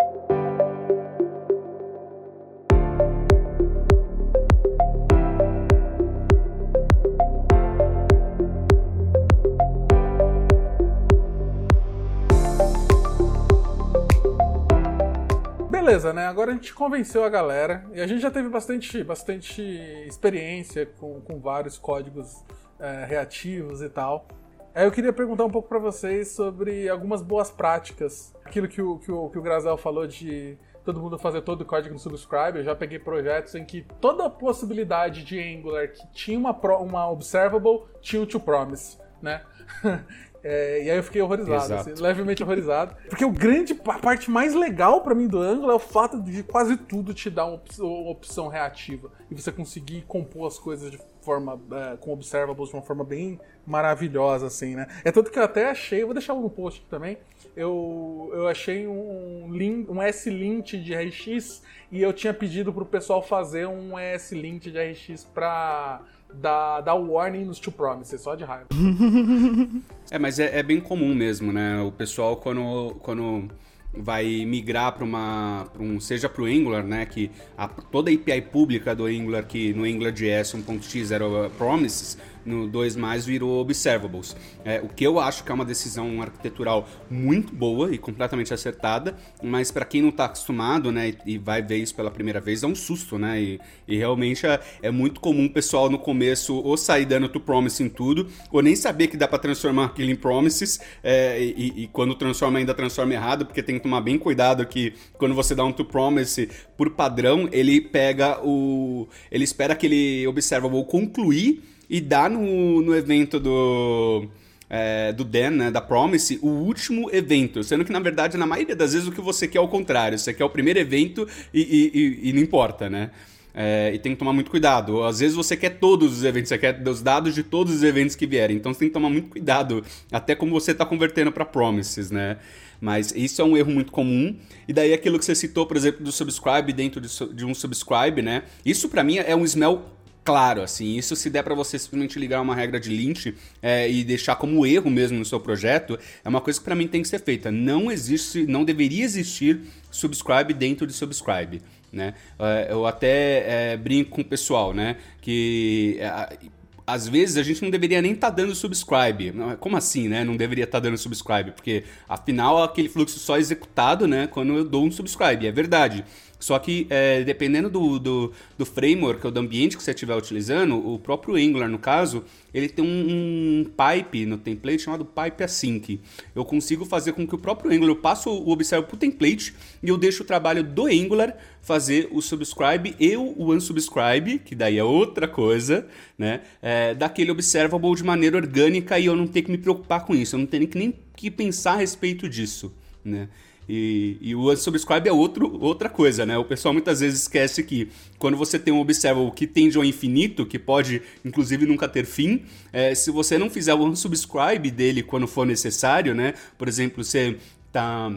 Beleza, né? Agora a gente convenceu a galera e a gente já teve bastante, bastante experiência com, com vários códigos é, reativos e tal. Aí eu queria perguntar um pouco para vocês sobre algumas boas práticas. Aquilo que o, que o, que o Grazel falou de todo mundo fazer todo o código no Subscribe. Eu já peguei projetos em que toda a possibilidade de Angular que tinha uma, uma observable tinha o to promise, né? É, e aí eu fiquei horrorizado, assim, levemente horrorizado. Porque o grande, a parte mais legal para mim do Angular é o fato de quase tudo te dar uma opção, uma opção reativa. E você conseguir compor as coisas de forma, é, com observables de uma forma bem maravilhosa, assim, né? É tanto que eu até achei, vou deixar no post aqui também, eu, eu achei um, um S-Lint de RX e eu tinha pedido pro pessoal fazer um S-Lint de RX pra dar, dar warning nos to promises, só de raiva. é, mas é, é, bem comum mesmo, né? O pessoal quando, quando vai migrar para uma pra um seja para o Angular, né, que a, toda a API pública do Angular que no AngularJS 1.x era promises, no 2 mais virou Observables. É, o que eu acho que é uma decisão arquitetural muito boa e completamente acertada, mas para quem não está acostumado, né, e vai ver isso pela primeira vez, é um susto, né? E, e realmente é, é, muito comum o pessoal no começo ou sair dando to promise em tudo, ou nem saber que dá para transformar aquilo em promises, é, e, e, quando transforma ainda transforma errado, porque tem que tomar bem cuidado que quando você dá um to promise por padrão, ele pega o ele espera aquele observable concluir e dá no, no evento do. É, do Dan, né, da Promise, o último evento. Sendo que, na verdade, na maioria das vezes o que você quer é o contrário. Você quer o primeiro evento e, e, e, e não importa, né? É, e tem que tomar muito cuidado. Às vezes você quer todos os eventos, você quer os dados de todos os eventos que vierem. Então você tem que tomar muito cuidado, até como você está convertendo para promises, né? Mas isso é um erro muito comum. E daí aquilo que você citou, por exemplo, do subscribe dentro de, de um subscribe, né? Isso para mim é um smell claro, assim. Isso se der para você simplesmente ligar uma regra de lint é, e deixar como erro mesmo no seu projeto, é uma coisa que para mim tem que ser feita. Não existe, não deveria existir subscribe dentro de subscribe. Né? É, eu até é, brinco com o pessoal, né? Que é, às vezes a gente não deveria nem estar tá dando subscribe. Como assim, né? Não deveria estar tá dando subscribe? Porque afinal aquele fluxo só é executado, né? Quando eu dou um subscribe. É verdade. Só que, é, dependendo do, do, do, framework ou do ambiente que você estiver utilizando, o próprio Angular, no caso, ele tem um, um, pipe no template chamado pipe async. Eu consigo fazer com que o próprio Angular, eu passo o observe para o template e eu deixo o trabalho do Angular fazer o subscribe e o unsubscribe, que daí é outra coisa, né? É, daquele observable de maneira orgânica e eu não tenho que me preocupar com isso, eu não tenho que nem que pensar a respeito disso, né? E, e o unsubscribe é outro, outra coisa, né? O pessoal muitas vezes esquece que quando você tem um observable que tende ao infinito, que pode inclusive nunca ter fim, é, se você não fizer o unsubscribe dele quando for necessário, né? Por exemplo, você tá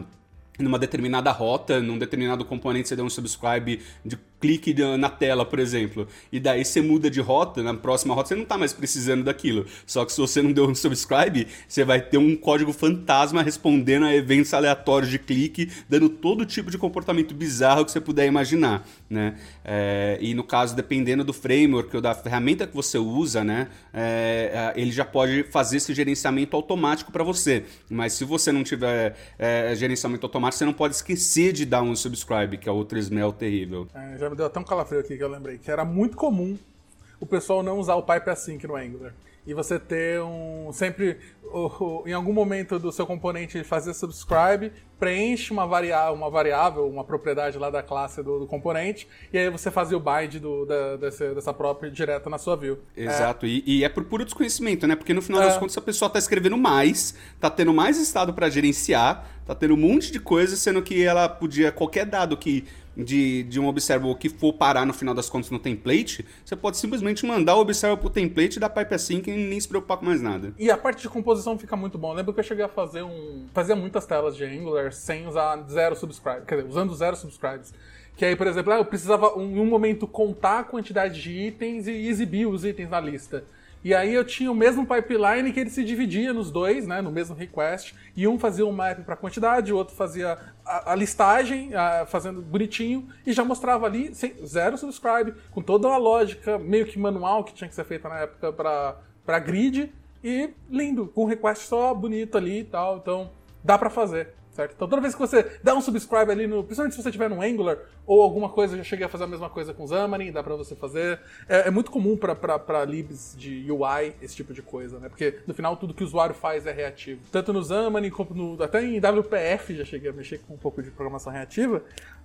numa determinada rota, num determinado componente você deu um subscribe de clique na tela, por exemplo. E daí você muda de rota, na próxima rota você não está mais precisando daquilo. Só que se você não deu um subscribe, você vai ter um código fantasma respondendo a eventos aleatórios de clique, dando todo tipo de comportamento bizarro que você puder imaginar, né? É, e no caso, dependendo do framework ou da ferramenta que você usa, né? É, ele já pode fazer esse gerenciamento automático para você. Mas se você não tiver é, gerenciamento automático, você não pode esquecer de dar um subscribe, que é outro smell terrível. É, já me deu até um calafrio aqui que eu lembrei, que era muito comum o pessoal não usar o pipe async no Angular e você ter um sempre em algum momento do seu componente fazer subscribe preenche uma variável uma variável uma propriedade lá da classe do, do componente e aí você fazia o bind do, da, dessa, dessa própria direto na sua view exato é. E, e, é por puro desconhecimento né porque no final é. das contas a pessoa está escrevendo mais está tendo mais estado para gerenciar está tendo um monte de coisa sendo que ela podia qualquer dado que de, de um observable que for parar no final das contas no template, você pode simplesmente mandar o observable pro template da pipe async e nem se preocupar com mais nada. E a parte de composição fica muito bom. Lembro que eu cheguei a fazer um. Fazia muitas telas de Angular sem usar zero subscribes. Quer dizer, usando zero subscribes. Que aí, por exemplo, ah, eu precisava em um momento contar a quantidade de itens e exibir os itens na lista. E aí eu tinha o mesmo pipeline que ele se dividia nos dois, né, no mesmo request, e um fazia um map para quantidade, o outro fazia a, a listagem, a, fazendo bonitinho, e já mostrava ali sem, zero subscribe, com toda a lógica meio que manual que tinha que ser feita na época para grid, e lindo, com request só bonito ali e tal, então dá para fazer certo? Então toda vez que você dá um subscribe ali, no, principalmente se você tiver no Angular ou alguma coisa, já cheguei a fazer a mesma coisa com Xamarin, dá pra você fazer. É, é muito comum para libs de UI esse tipo de coisa, né? Porque no final tudo que o usuário faz é reativo. Tanto no Xamarin como no, até em WPF já cheguei a mexer com um pouco de programação reativa.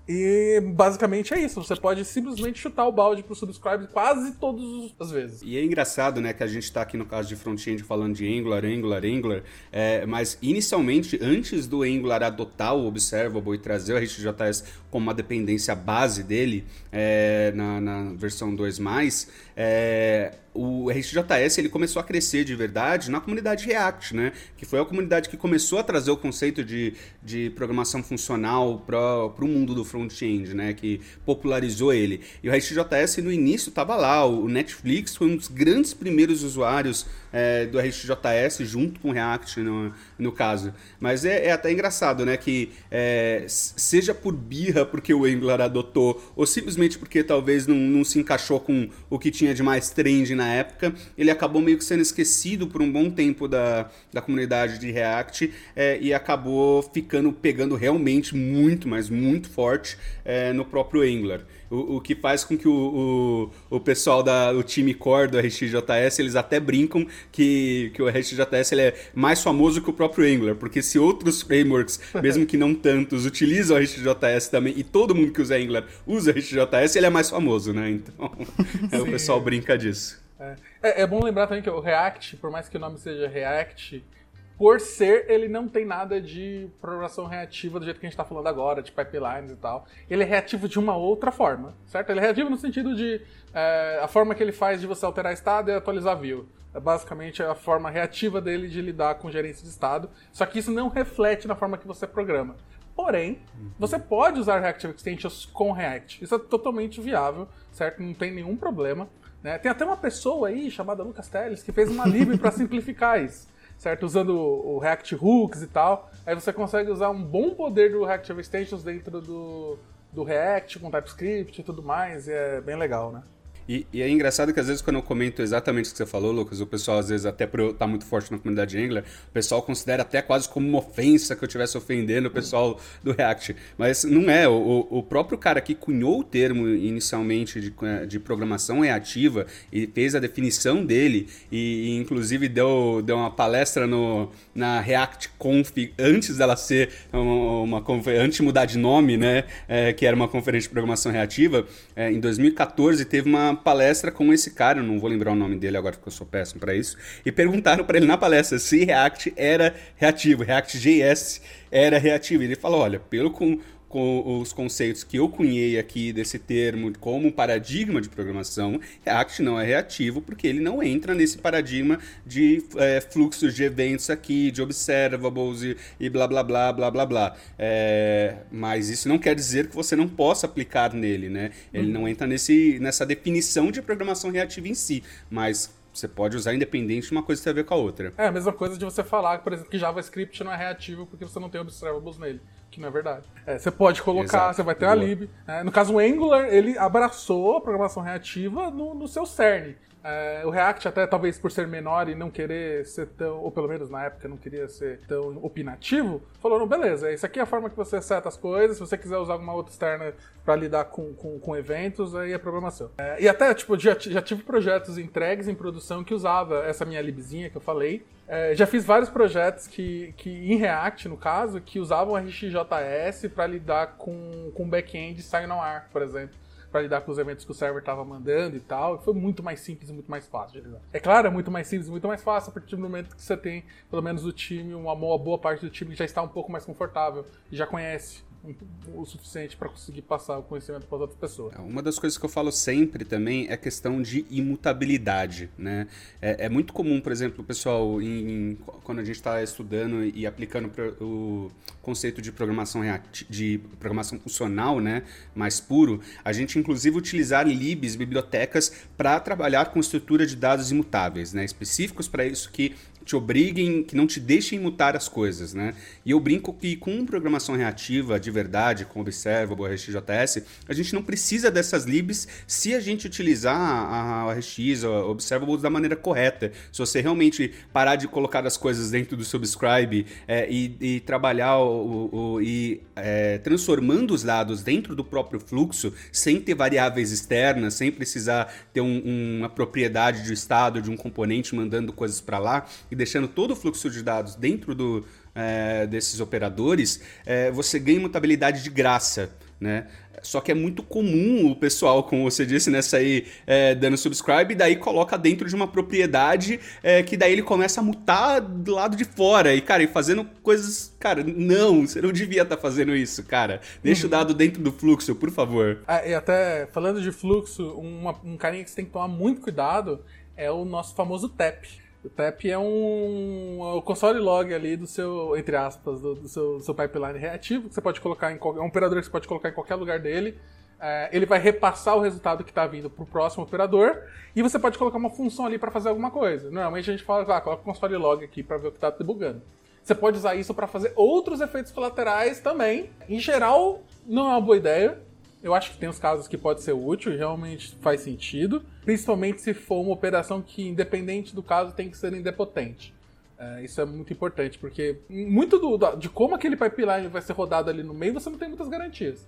E basicamente é isso. Você pode simplesmente chutar o balde pro subscribe quase todas as vezes. E é engraçado, né, que a gente tá aqui no caso de front-end falando de Angular, Angular, Angular, é, mas inicialmente, antes do Angular adotar o Observable e trazer o HTJS como uma dependência base dele é, na, na versão 2+, é, o RxJS ele começou a crescer de verdade na comunidade React, né? Que foi a comunidade que começou a trazer o conceito de, de programação funcional para o mundo do front-end, né? Que popularizou ele. E o RxJS no início estava lá. O Netflix foi um dos grandes primeiros usuários é, do RxJS junto com React no, no caso. Mas é, é até engraçado, né? Que é, seja por birra porque o Angular adotou ou simplesmente porque talvez não, não se encaixou com o que tinha de mais trend na época, ele acabou meio que sendo esquecido por um bom tempo da, da comunidade de React é, e acabou ficando pegando realmente muito, mas muito forte é, no próprio Angular. O, o, que faz com que o, o, o pessoal da o time core do RxJS eles até brincam que, que o RxJS ele é mais famoso que o próprio Angular, porque se outros frameworks, mesmo que não tantos, utilizam o RxJS também e todo mundo que usa Angular usa o RxJS, ele é mais famoso, né? Então é, o pessoal brinca disso. É. É, é bom lembrar também que o React, por mais que o nome seja React, por ser, ele não tem nada de programação reativa do jeito que a gente está falando agora, de pipelines e tal. Ele é reativo de uma outra forma, certo? Ele é reativo no sentido de é, a forma que ele faz de você alterar estado e atualizar view. É basicamente a forma reativa dele de lidar com gerência de estado. Só que isso não reflete na forma que você programa. Porém, uhum. você pode usar Reactive Extensions com React. Isso é totalmente viável, certo? Não tem nenhum problema. Né? Tem até uma pessoa aí chamada Lucas Teles que fez uma lib para simplificar isso certo? Usando o React Hooks e tal. Aí você consegue usar um bom poder do Reactive Extensions dentro do, do React, com TypeScript e tudo mais, e é bem legal, né? E, e, é engraçado que às vezes quando eu comento exatamente o que você falou, Lucas, o pessoal às vezes até por eu estar tá muito forte na comunidade Angular, o pessoal considera até quase como uma ofensa que eu estivesse ofendendo o pessoal do React. Mas não é. O, o próprio cara que cunhou o termo inicialmente de, de programação reativa e fez a definição dele e, e inclusive deu, deu uma palestra no, na React Conf antes dela ser uma, uma antes de mudar de nome, né, é, que era uma conferência de programação reativa, é, em 2014 teve uma palestra com esse cara, não vou lembrar o nome dele agora porque eu sou péssimo para isso, e perguntaram para ele na palestra se React era reativo, React.js era reativo. E ele falou: olha, pelo com com os conceitos que eu cunhei aqui desse termo como paradigma de programação, React não é reativo porque ele não entra nesse paradigma de é, fluxos de eventos aqui, de observables e, e blá blá blá blá blá blá. É, mas isso não quer dizer que você não possa aplicar nele, né? Ele uhum. não entra nesse, nessa definição de programação reativa em si, mas você pode usar independente de uma coisa ter a ver com a outra. É a mesma coisa de você falar, por exemplo, que JavaScript não é reativo porque você não tem observables nele que não é verdade. É, você pode colocar, Exato. você vai ter Boa. a lib. É, no caso, o Angular, ele abraçou a programação reativa no, no seu cerne. É, o React, até talvez por ser menor e não querer ser tão, ou pelo menos na época não queria ser tão opinativo, falou: não, beleza, isso aqui é a forma que você seta as coisas. Se você quiser usar alguma outra externa para lidar com, com, com, eventos, aí é programação. É, e até, tipo, já, já tive projetos entregues em produção que usava essa minha libzinha que eu falei. É, já fiz vários projetos que, que, em React, no caso, que usavam RxJS para lidar com, com back-end sign-on-ar, por exemplo para lidar com os eventos que o server estava mandando e tal. Foi muito mais simples e muito mais fácil de lidar. É claro, é muito mais simples e muito mais fácil a partir do momento que você tem, pelo menos, o time, uma boa parte do time já está um pouco mais confortável e já conhece o suficiente para conseguir passar o conhecimento para outras pessoas. É, uma das coisas que eu falo sempre também é a questão de imutabilidade, né? É, é muito comum, por exemplo, pessoal, em, quando a gente está estudando e aplicando o conceito de programação de programação funcional, né, mais puro, a gente inclusive utilizar libs, bibliotecas, para trabalhar com estrutura de dados imutáveis, né, específicos para isso que te obriguem, que não te deixem mutar as coisas, né? E eu brinco que com programação reativa de verdade, com Observable, RxJS, a gente não precisa dessas libs se a gente utilizar a, RX, a Observable da maneira correta. Se você realmente parar de colocar as coisas dentro do subscribe é, e, e, trabalhar o, o, e é, transformando os dados dentro do próprio fluxo, sem ter variáveis externas, sem precisar ter um, uma propriedade de estado de um componente mandando coisas para lá, deixando todo o fluxo de dados dentro do, é, desses operadores, é, você ganha mutabilidade de graça. Né? Só que é muito comum o pessoal, como você disse, né, sair é, dando subscribe e daí coloca dentro de uma propriedade é, que daí ele começa a mutar do lado de fora e, cara, e fazendo coisas. Cara, não, você não devia estar tá fazendo isso, cara. Deixa uhum. o dado dentro do fluxo, por favor. Ah, e até falando de fluxo, uma, um carinha que você tem que tomar muito cuidado é o nosso famoso TAP. O TAP é um, é o console log ali do seu, entre aspas, do, do seu, do seu pipeline reativo, que você pode colocar em qualquer, é um operador que você pode colocar em qualquer lugar dele. É, ele vai repassar o resultado que está vindo para o próximo operador e você pode colocar uma função ali para fazer alguma coisa. Normalmente a gente fala, ah, coloca o console log aqui para ver o que está debugando. Você pode usar isso para fazer outros efeitos colaterais também. Em geral, não é uma boa ideia. Eu acho que tem uns casos que pode ser útil e realmente faz sentido, principalmente se for uma operação que, independente do caso, tem que ser indepotente. É, isso é muito importante, porque muito do, de como aquele pipeline vai ser rodado ali no meio, você não tem muitas garantias.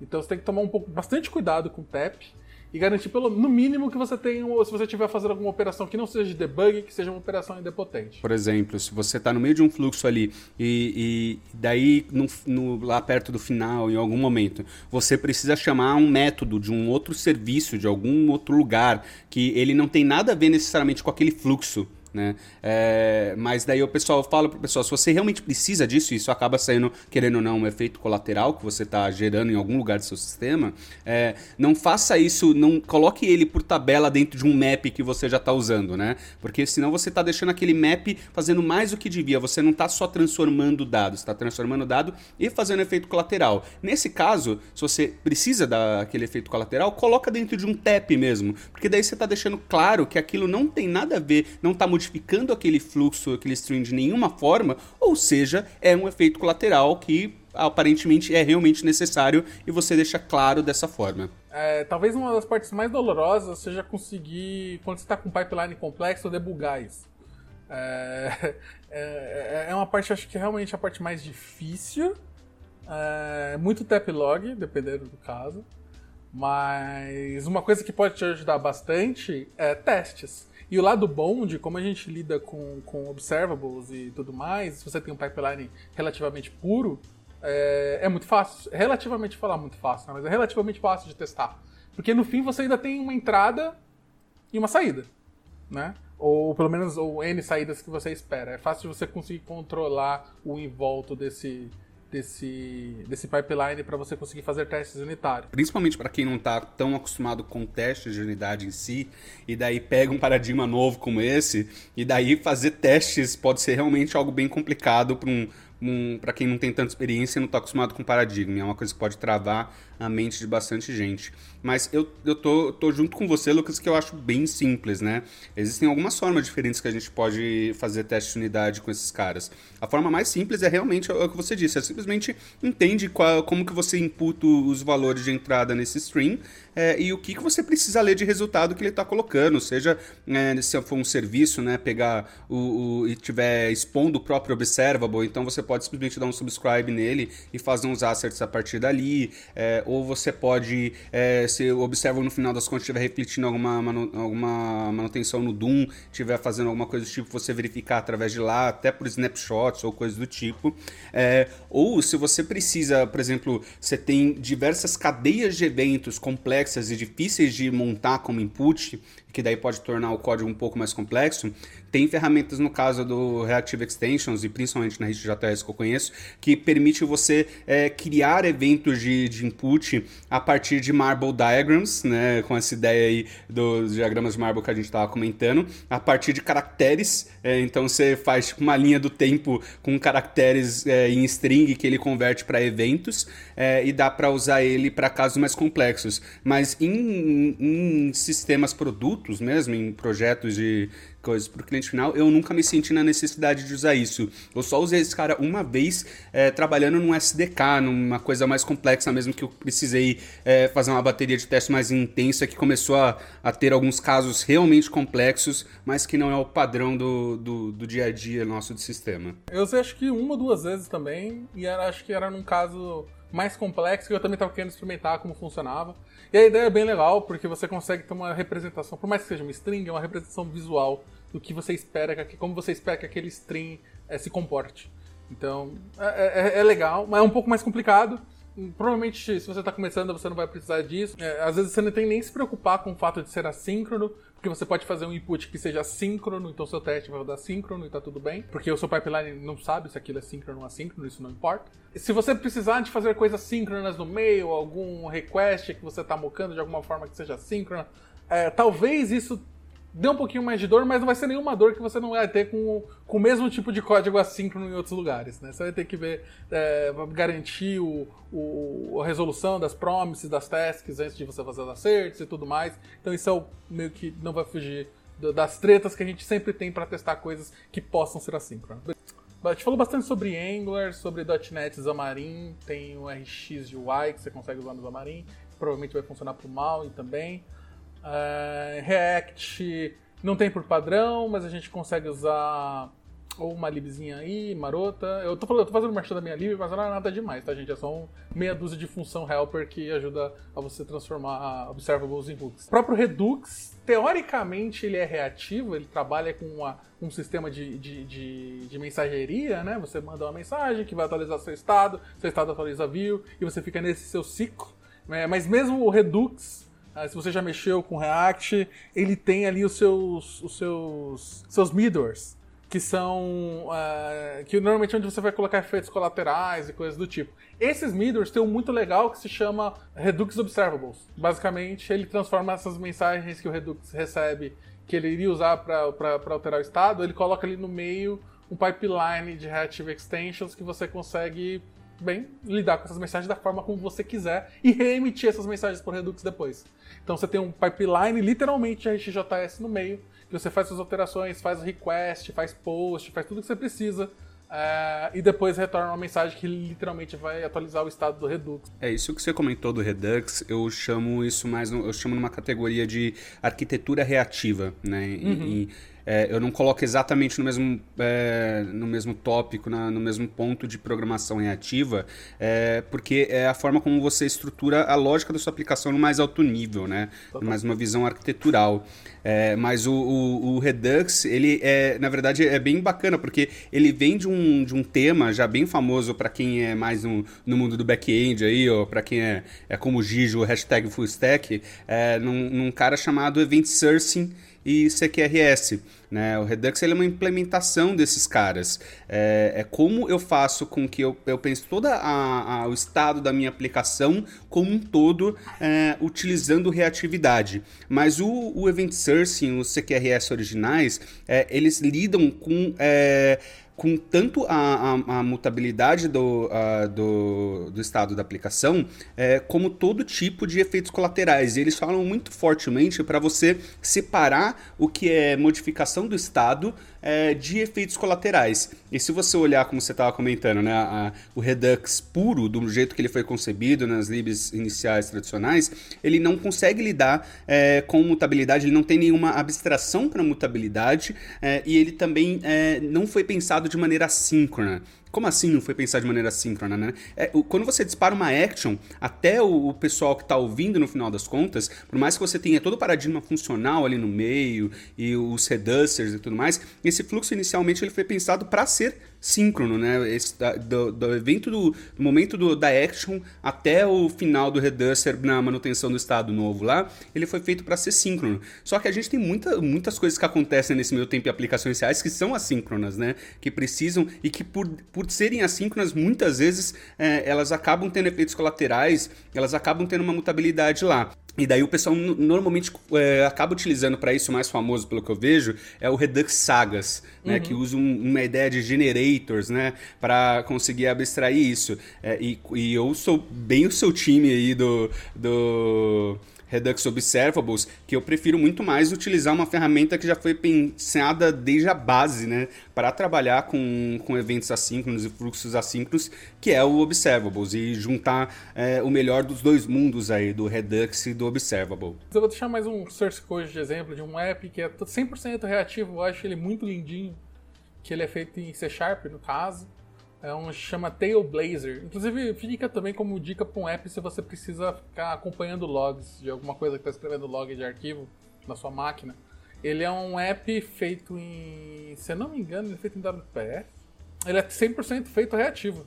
Então você tem que tomar um pouco, bastante cuidado com o TAP e garantir pelo no mínimo que você tenha, se você estiver fazendo alguma operação que não seja de debug, que seja uma operação indepotente. Por exemplo, se você está no meio de um fluxo ali e, e daí no, no, lá perto do final, em algum momento, você precisa chamar um método de um outro serviço, de algum outro lugar, que ele não tem nada a ver necessariamente com aquele fluxo né? É, mas daí o pessoal fala pro pessoal, se você realmente precisa disso, isso acaba saindo, querendo ou não, um efeito colateral que você está gerando em algum lugar do seu sistema, é, não faça isso, não coloque ele por tabela dentro de um map que você já está usando, né? Porque senão você está deixando aquele map fazendo mais do que devia, você não está só transformando dados, está transformando dado e fazendo efeito colateral. Nesse caso, se você precisa daquele efeito colateral, coloca dentro de um TAP mesmo, porque daí você está deixando claro que aquilo não tem nada a ver, não está modificando aquele fluxo, aquele stream de nenhuma forma, ou seja, é um efeito colateral que aparentemente é realmente necessário e você deixa claro dessa forma. É, talvez uma das partes mais dolorosas seja conseguir, quando você está com pipeline complexo, debugar isso. É, é, é, uma parte, acho que é realmente a parte mais difícil. É, muito tap log, dependendo do caso. Mas uma coisa que pode te ajudar bastante é testes. E o lado bom de como a gente lida com, com observables e tudo mais, se você tem um pipeline relativamente puro, é, é muito fácil. Relativamente falar muito fácil, né? mas é relativamente fácil de testar. Porque no fim você ainda tem uma entrada e uma saída, né? Ou pelo menos ou N saídas que você espera. É fácil de você conseguir controlar o envolto desse, desse, desse pipeline para você conseguir fazer testes unitários. Principalmente para quem não está tão acostumado com testes de unidade em si, e daí pega um paradigma novo como esse, e daí fazer testes pode ser realmente algo bem complicado para um, um para quem não tem tanta experiência e não está acostumado com paradigma. É uma coisa que pode travar a mente de bastante gente. Mas eu, eu tô, tô junto com você, Lucas, que eu acho bem simples, né? Existem algumas formas diferentes que a gente pode fazer teste de unidade com esses caras. A forma mais simples é realmente o que você disse, é simplesmente entende qual, como que você imputa os valores de entrada nesse stream é, e o que, que você precisa ler de resultado que ele está colocando, seja é, se for um serviço, né, pegar o, o e tiver expondo o próprio observable, então você pode simplesmente dar um subscribe nele e fazer uns assets a partir dali, é, ou você pode, é, se observa no final das contas estiver refletindo alguma, manu, alguma manutenção no Doom, estiver fazendo alguma coisa do tipo, você verificar através de lá, até por snapshots ou coisas do tipo. É, ou se você precisa, por exemplo, você tem diversas cadeias de eventos complexas e difíceis de montar como input, que daí pode tornar o código um pouco mais complexo, tem ferramentas no caso do Reactive Extensions e principalmente na RxJS que eu conheço, que permite você é, criar eventos de, de input a partir de Marble Diagrams, né, com essa ideia aí dos diagramas de Marble que a gente estava comentando, a partir de caracteres. É, então você faz tipo, uma linha do tempo com caracteres é, em string que ele converte para eventos é, e dá para usar ele para casos mais complexos. Mas em, em sistemas produtos mesmo, em projetos de coisas para o cliente final, eu nunca me senti na necessidade de usar isso. Eu só usei esse cara uma vez é, trabalhando num SDK, numa coisa mais complexa mesmo, que eu precisei é, fazer uma bateria de teste mais intensa, que começou a, a, ter alguns casos realmente complexos, mas que não é o padrão do, do, do dia a dia nosso de sistema. Eu usei acho que uma ou duas vezes também, e era, acho que era num caso mais complexo, que eu também estava querendo experimentar como funcionava. E a ideia é bem legal, porque você consegue ter uma representação, por mais que seja uma string, é uma representação visual do que você espera, como você espera que aquele string é, se comporte. Então, é, é, é, legal, mas é um pouco mais complicado. Provavelmente, se você está começando, você não vai precisar disso. É, às vezes você não tem nem se preocupar com o fato de ser assíncrono, porque você pode fazer um input que seja síncrono, então seu teste vai rodar síncrono e tá tudo bem, porque o seu pipeline não sabe se aquilo é síncrono ou assíncrono, isso não importa. Se você precisar de fazer coisas síncronas no meio, algum request que você tá mocando de alguma forma que seja síncrona, é, talvez isso dê um pouquinho mais de dor, mas não vai ser nenhuma dor que você não vai ter com, com o mesmo tipo de código assíncrono em outros lugares. Né? Você vai ter que ver, é, garantir o, o, a resolução das promises, das tasks antes de você fazer os acertos e tudo mais. Então isso é o, meio que não vai fugir das tretas que a gente sempre tem para testar coisas que possam ser assíncronas. A gente falou bastante sobre Angular, sobre .NET Xamarin, tem o RX UI que você consegue usar no Xamarin, provavelmente vai funcionar para o Maui também. Uh, React não tem por padrão, mas a gente consegue usar ou uma libzinha aí, marota. Eu tô, falando, eu tô fazendo merchan da minha lib, mas não é nada demais, tá, gente? É só um meia dúzia de função helper que ajuda a você transformar observables em hooks. O próprio Redux, teoricamente, ele é reativo, ele trabalha com uma, um sistema de, de, de, de, mensageria, né? Você manda uma mensagem que vai atualizar seu estado, seu estado atualiza view, e você fica nesse seu ciclo. Né? Mas mesmo o Redux, se você já mexeu com React, ele tem ali os seus, os seus, seus middlewares, que são uh, que normalmente é onde você vai colocar efeitos colaterais e coisas do tipo. Esses middlewares têm um muito legal que se chama Redux Observables. Basicamente, ele transforma essas mensagens que o Redux recebe, que ele iria usar para alterar o estado, ele coloca ali no meio um pipeline de Reactive Extensions que você consegue bem lidar com essas mensagens da forma como você quiser e reemitir essas mensagens por Redux depois. Então você tem um pipeline literalmente RxJS no meio, que você faz suas alterações, faz request, faz post, faz tudo que você precisa. Uh, e depois retorna uma mensagem que literalmente vai atualizar o estado do Redux. É isso que você comentou do Redux, eu chamo isso mais, eu chamo numa categoria de arquitetura reativa, né? Uhum. E, é, eu não coloco exatamente no mesmo, é, no mesmo tópico, na, no mesmo ponto de programação reativa, é, porque é a forma como você estrutura a lógica da sua aplicação no mais alto nível, né? Mais uma visão arquitetural. É, mas o, o, o, Redux, ele é, na verdade, é bem bacana, porque ele vem de um, de um tema já bem famoso para quem é mais no, no mundo do back-end aí, ou para quem é, é como o Gijo, o hashtag full stack, é, num, num cara chamado Event Sourcing e CQRS. Né? O Redux é uma implementação desses caras. É, é como eu faço com que eu, eu pense todo o estado da minha aplicação como um todo é, utilizando reatividade. Mas o, o Event Sourcing, os CQRS originais, é, eles lidam com é, com tanto a, a, a mutabilidade do, a, do, do, estado da aplicação, é, como todo tipo de efeitos colaterais. E eles falam muito fortemente para você separar o que é modificação do estado é, de efeitos colaterais. E se você olhar, como você estava comentando, né, a, o Redux puro, do jeito que ele foi concebido nas libs iniciais tradicionais, ele não consegue lidar é, com mutabilidade, ele não tem nenhuma abstração para mutabilidade é, e ele também é, não foi pensado de maneira assíncrona. Como assim não foi pensar de maneira síncrona, né? É, quando você dispara uma action, até o, o pessoal que está ouvindo no final das contas, por mais que você tenha todo o paradigma funcional ali no meio e os reducers e tudo mais, esse fluxo inicialmente ele foi pensado para ser síncrono, né? Esse, do, do, evento do, do momento do, da action até o final do reducer na manutenção do estado novo lá, ele foi feito para ser síncrono. Só que a gente tem muita, muitas coisas que acontecem nesse meio tempo em aplicações reais que são assíncronas, né? Que precisam e que por, por serem assíncronas muitas vezes é, elas acabam tendo efeitos colaterais, elas acabam tendo uma mutabilidade lá. E daí o pessoal normalmente é, acaba utilizando para isso, o mais famoso pelo que eu vejo, é o Redux Sagas, né, uhum. que usa um, uma ideia de generators, né, para conseguir abstrair isso. É, e, e eu sou bem o seu time aí do, do Redux Observables, que eu prefiro muito mais utilizar uma ferramenta que já foi pensada desde a base, né, para trabalhar com, com eventos assíncronos e fluxos assíncronos, que é o Observables, e juntar é, o melhor dos dois mundos aí, do Redux e do Observable. Eu vou deixar mais um source code de exemplo de um app que é 100% reativo, eu acho ele muito lindinho, que ele é feito em C Sharp, no caso. É um chama Tailblazer. Inclusive, fica também como dica para um app se você precisa ficar acompanhando logs de alguma coisa que está escrevendo log de arquivo na sua máquina. Ele é um app feito em. Se eu não me engano, ele é feito em WPF. Ele é 100% feito reativo.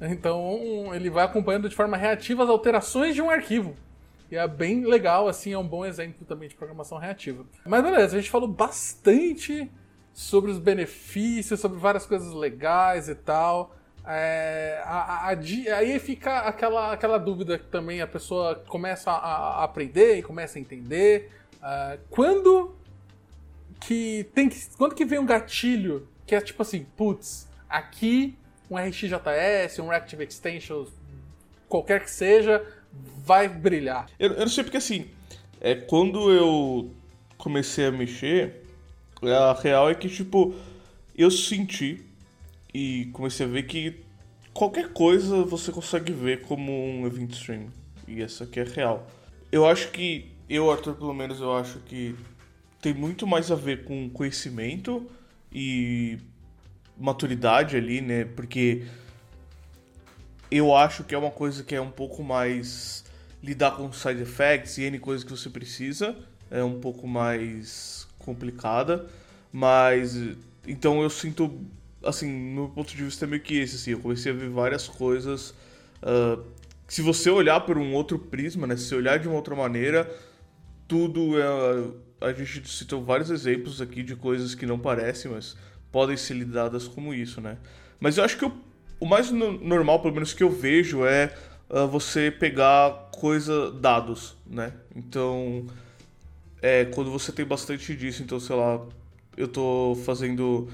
Então, ele vai acompanhando de forma reativa as alterações de um arquivo. E é bem legal, assim, é um bom exemplo também de programação reativa. Mas beleza, a gente falou bastante sobre os benefícios, sobre várias coisas legais e tal. É, a, a, a, aí fica aquela, aquela dúvida que também a pessoa começa a, aprender e começa a entender. Uh, quando que tem que. Quando que vem um gatilho que é tipo assim, putz, aqui um RxJS, um Reactive Extension, qualquer que seja, vai brilhar. Eu, eu não sei porque assim, é, quando eu comecei a mexer, a real é que, tipo, eu senti e comecei a ver que qualquer coisa você consegue ver como um event stream. E essa aqui é real. Eu acho que, eu, Arthur, pelo menos, eu acho que tem muito mais a ver com conhecimento e maturidade ali, né? Porque eu acho que é uma coisa que é um pouco mais lidar com side effects e N coisas que você precisa. É um pouco mais complicada, mas então eu sinto assim, no meu ponto de vista é meio que esse, assim, eu comecei a ver várias coisas. Uh, se você olhar por um outro prisma, né, se você olhar de uma outra maneira, tudo é. A gente citou vários exemplos aqui de coisas que não parecem, mas podem ser lidadas como isso, né? Mas eu acho que o, o mais no, normal, pelo menos que eu vejo, é uh, você pegar coisa, dados, né? Então, é, quando você tem bastante disso, então, sei lá, eu tô fazendo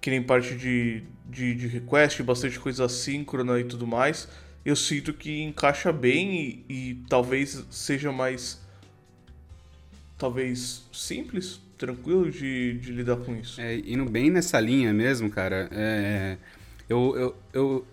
que nem parte de, de, de request, bastante coisa assíncrona e tudo mais, eu sinto que encaixa bem e, e talvez seja mais. talvez simples, tranquilo de, de lidar com isso. É, indo bem nessa linha mesmo, cara, é, eu, eu, eu.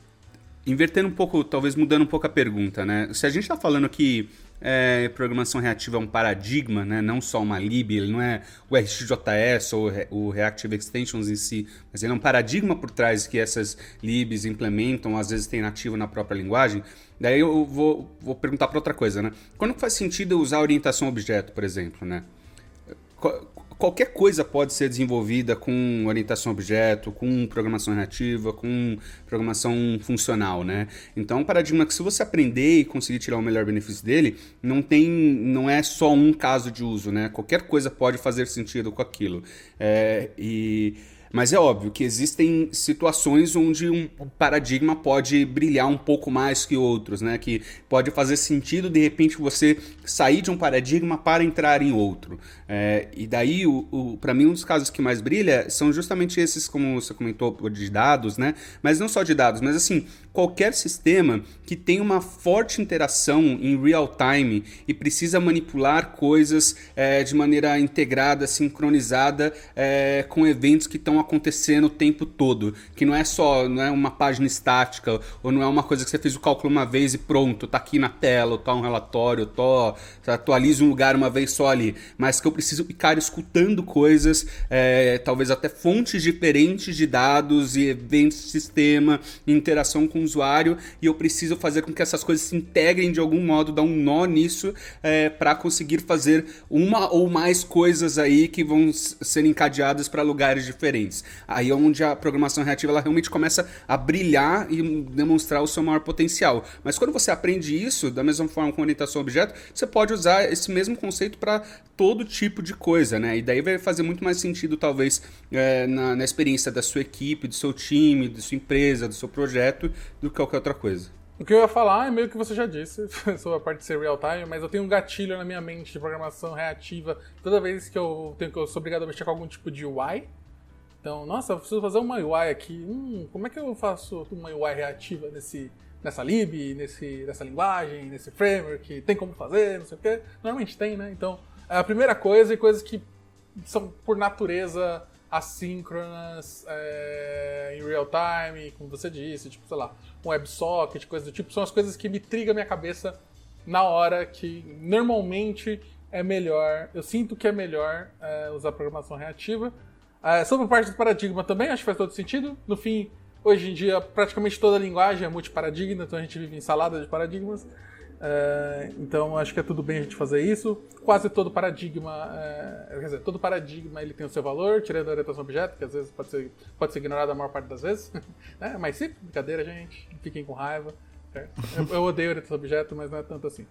Invertendo um pouco, talvez mudando um pouco a pergunta, né? Se a gente tá falando que é, programação reativa é um paradigma, né? não só uma lib, ele não é o RxJS ou o Reactive Extensions em si, mas ele é um paradigma por trás que essas libs implementam, às vezes tem nativo na própria linguagem. Daí eu vou, vou perguntar para outra coisa, né? Quando faz sentido usar orientação objeto, por exemplo, né? Qualquer coisa pode ser desenvolvida com orientação a objeto, com programação reativa, com programação funcional, né? Então, é um paradigma que se você aprender e conseguir tirar o melhor benefício dele, não tem, não é só um caso de uso, né? Qualquer coisa pode fazer sentido com aquilo. É, e mas é óbvio que existem situações onde um paradigma pode brilhar um pouco mais que outros, né? Que pode fazer sentido de repente você sair de um paradigma para entrar em outro. É, e daí, o, o para mim, um dos casos que mais brilha são justamente esses, como você comentou, de dados, né? Mas não só de dados, mas assim, qualquer sistema que tem uma forte interação em real time e precisa manipular coisas é, de maneira integrada, sincronizada é, com eventos que estão acontecendo o tempo todo, que não é só não é uma página estática ou não é uma coisa que você fez o cálculo uma vez e pronto, tá aqui na tela, ou tá um relatório, tô atualiza um lugar uma vez só ali, mas que eu preciso ficar escutando coisas, é, talvez até fontes diferentes de dados e eventos, sistema, interação com o usuário e eu preciso fazer com que essas coisas se integrem de algum modo, dar um nó nisso é, para conseguir fazer uma ou mais coisas aí que vão ser encadeadas para lugares diferentes. Aí é onde a programação reativa ela realmente começa a brilhar e demonstrar o seu maior potencial. Mas quando você aprende isso, da mesma forma com orientação a objeto, você pode usar esse mesmo conceito para todo tipo de coisa, né? E daí vai fazer muito mais sentido, talvez, é, na, na experiência da sua equipe, do seu time, da sua empresa, do seu projeto, do que qualquer outra coisa. O que eu ia falar é meio que você já disse sobre a parte de ser real time, mas eu tenho um gatilho na minha mente de programação reativa toda vez que eu tenho que eu sou obrigado a mexer com algum tipo de UI. Então, nossa, eu preciso fazer uma UI aqui. Hum, como é que eu faço uma UI reativa nesse, nessa lib, nesse, nessa linguagem, nesse framework? Tem como fazer, não sei o quê. Normalmente tem, né? Então, é a primeira coisa e coisas que são por natureza assíncronas, é, em real time, como você disse, tipo, sei lá, um WebSocket, coisas do tipo, são as coisas que me trigam a minha cabeça na hora que normalmente é melhor, eu sinto que é melhor é, usar programação reativa. É, sobre a parte do paradigma também, acho que faz todo sentido. No fim, hoje em dia, praticamente toda linguagem é multiparadigma, então a gente vive em salada de paradigmas. É, então acho que é tudo bem a gente fazer isso. Quase todo paradigma, é, quer dizer, todo paradigma ele tem o seu valor, tirando a orientação objeto, que às vezes pode ser, pode ser ignorado a maior parte das vezes. né? Mas sim, brincadeira, gente. Fiquem com raiva. Eu, eu odeio orientação objeto, mas não é tanto assim.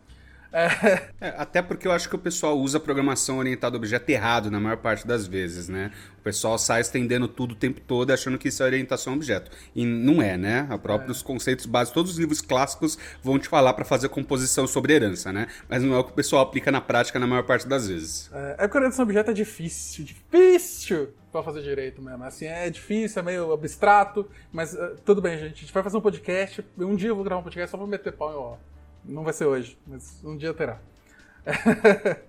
É. É, até porque eu acho que o pessoal usa programação orientada a objeto errado na maior parte das vezes, né? O pessoal sai estendendo tudo o tempo todo achando que isso é orientação a objeto. E não é, né? A próprios é. conceitos básicos, todos os livros clássicos vão te falar para fazer composição sobre herança, né? Mas não é o que o pessoal aplica na prática na maior parte das vezes. É, é porque orientação a objeto é difícil, difícil pra fazer direito mesmo. Assim, é difícil, é meio abstrato, mas uh, tudo bem, gente. A gente vai fazer um podcast. Um dia eu vou gravar um podcast só pra meter pau em ó não vai ser hoje, mas um dia terá.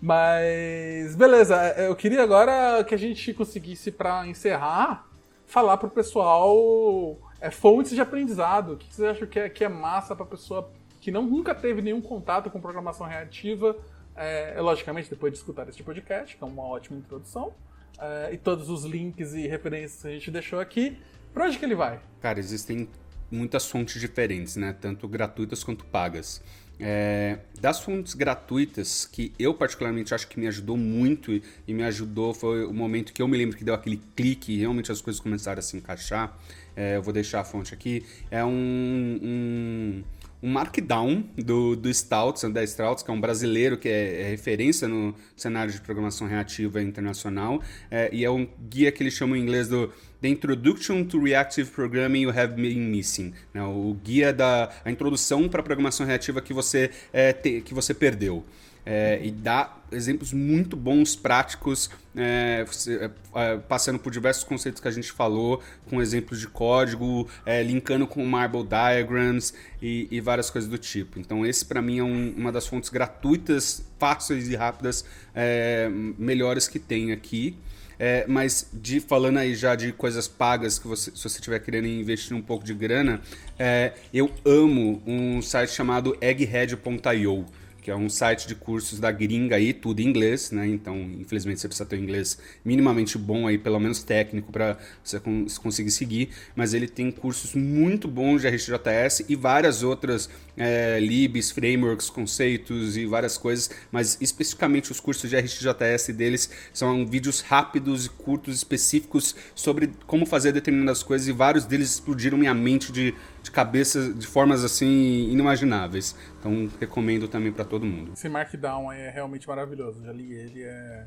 mas beleza, eu queria agora que a gente conseguisse para encerrar falar para o pessoal é, fontes de aprendizado. O que vocês acham que é, que é massa para pessoa que não, nunca teve nenhum contato com programação reativa? É, é, logicamente, depois de escutar esse podcast, que é uma ótima introdução, é, e todos os links e referências que a gente deixou aqui, para onde que ele vai? Cara, existem muitas fontes diferentes, né? Tanto gratuitas quanto pagas. É, das fontes gratuitas, que eu particularmente acho que me ajudou muito e me ajudou, foi o momento que eu me lembro que deu aquele clique e realmente as coisas começaram a se encaixar. É, eu vou deixar a fonte aqui. É um, um um markdown do, do Stouts, André Stouts, que é um brasileiro que é, é referência no cenário de programação reativa internacional, é, e é um guia que eles chamam em inglês do The Introduction to Reactive Programming You Have Been Missing, né? o guia da a introdução para programação reativa que você, é, te, que você perdeu é, e dá exemplos muito bons, práticos, é, é, passando por diversos conceitos que a gente falou, com exemplos de código, é, linkando com Marble Diagrams e, e, várias coisas do tipo. Então, esse para mim é um, uma das fontes gratuitas, fáceis e rápidas, é, melhores que tem aqui. É, mas de falando aí já de coisas pagas que você, se você estiver querendo investir um pouco de grana, é, eu amo um site chamado egghead.io que é um site de cursos da gringa aí, tudo em inglês, né? Então, infelizmente, você precisa ter um inglês minimamente bom aí, pelo menos técnico, para você conseguir seguir. Mas ele tem cursos muito bons de RxJS e várias outras é, libs, frameworks, conceitos e várias coisas. Mas especificamente os cursos de RxJS deles são vídeos rápidos e curtos específicos sobre como fazer determinadas coisas e vários deles explodiram minha mente de de cabeça de formas assim inimagináveis. Então recomendo também para todo mundo. Esse Markdown é realmente maravilhoso. Já li ele, é...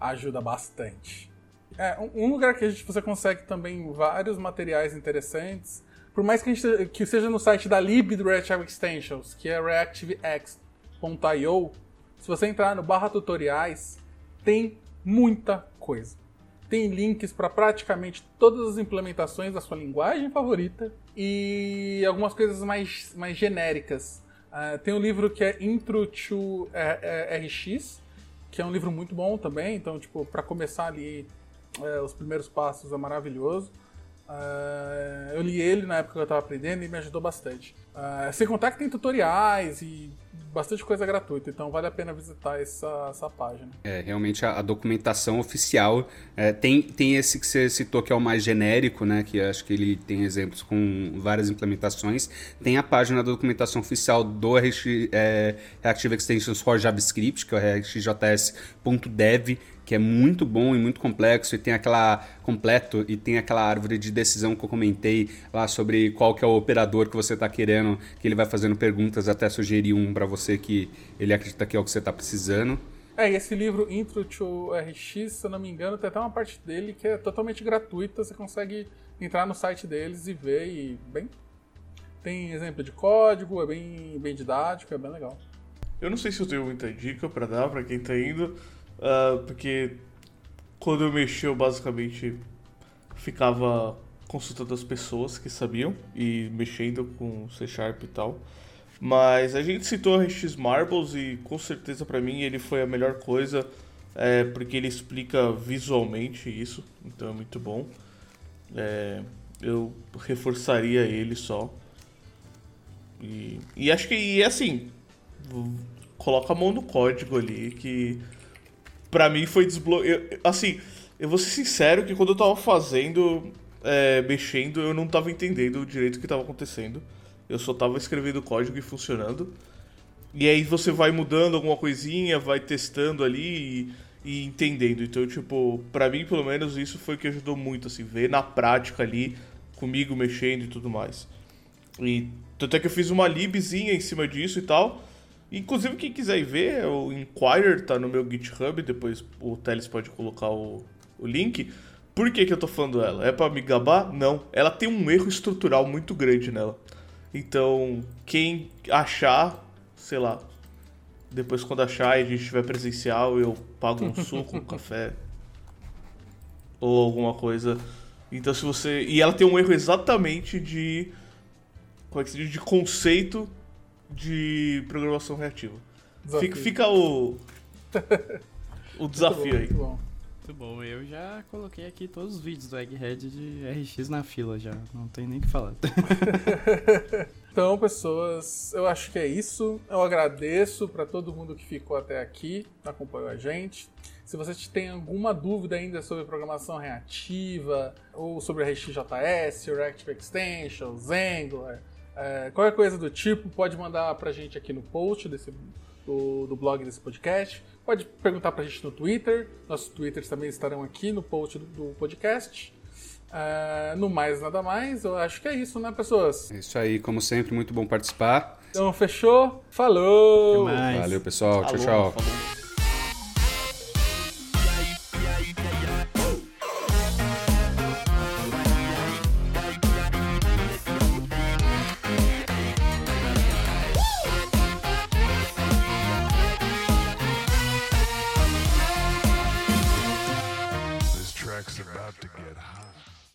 ajuda bastante. É um lugar que a gente, você consegue também vários materiais interessantes. Por mais que, gente, que seja no site da lib do Reactive Extensions, que é reactivex.io, se você entrar no barra tutoriais, tem muita coisa tem links para praticamente todas as implementações da sua linguagem favorita e algumas coisas mais, mais genéricas. Uh, tem um livro que é Intro to RX, que é um livro muito bom também, então, tipo, para começar ali, uh, os primeiros passos é maravilhoso. Uh, eu li ele na época que eu estava aprendendo e me ajudou bastante. Uh, sem contar que tem tutoriais e bastante coisa gratuita, então vale a pena visitar essa, essa página. É, realmente a, a documentação oficial é, tem, tem esse que você citou que é o mais genérico, né? Que acho que ele tem exemplos com várias implementações. Tem a página da documentação oficial do é, Reactive Extensions for JavaScript, que é o rxjs.dev que é muito bom e muito complexo e tem aquela completo e tem aquela árvore de decisão que eu comentei lá sobre qual que é o operador que você está querendo, que ele vai fazendo perguntas até sugerir um para você que ele acredita que é o que você está precisando. É, e esse livro Intro to RX, se eu não me engano, tem até uma parte dele que é totalmente gratuita, você consegue entrar no site deles e ver e bem tem exemplo de código, é bem bem didático, é bem legal. Eu não sei se eu tenho muita dica para dar para quem está indo, Uh, porque quando eu mexi, eu basicamente ficava consultando as pessoas que sabiam e mexendo com C Sharp e tal. Mas a gente citou RX Marbles e com certeza para mim ele foi a melhor coisa, é, porque ele explica visualmente isso, então é muito bom. É, eu reforçaria ele só. E, e acho que, e assim, coloca a mão no código ali que pra mim foi desbloqueado. Assim, eu vou ser sincero que quando eu tava fazendo, é, mexendo, eu não tava entendendo direito o que tava acontecendo. Eu só tava escrevendo código e funcionando. E aí você vai mudando alguma coisinha, vai testando ali e, e, entendendo. Então, tipo, pra mim, pelo menos, isso foi o que ajudou muito, assim, ver na prática ali, comigo mexendo e tudo mais. E tanto é que eu fiz uma libzinha em cima disso e tal. Inclusive, quem quiser ir ver, o Inquirer tá no meu GitHub, depois o Teles pode colocar o, o link. Por que, que eu tô falando dela? É para me gabar? Não. Ela tem um erro estrutural muito grande nela. Então, quem achar, sei lá, depois quando achar e a gente estiver presencial, eu pago um suco, um café ou alguma coisa. Então, se você. E ela tem um erro exatamente de. Como é que se diz? De conceito de programação reativa. Fica, fica, o, o desafio muito bom, aí. Muito bom. Muito bom, eu já coloquei aqui todos os vídeos do Egghead de RX na fila já, não tem nem o que falar. então, pessoas, eu acho que é isso. Eu agradeço para todo mundo que ficou até aqui, acompanhou a gente. Se você tem alguma dúvida ainda sobre programação reativa, ou sobre RxJS, Reactive Extensions, Angular, é, qualquer coisa do tipo, pode mandar pra gente aqui no post desse, do, do blog desse podcast. Pode perguntar pra gente no Twitter. Nossos Twitters também estarão aqui no post do, do podcast. É, no mais, nada mais. Eu acho que é isso, né, pessoas? É isso aí, como sempre, muito bom participar. Então, fechou. Falou! Valeu, pessoal. Falou, tchau, tchau. Falou.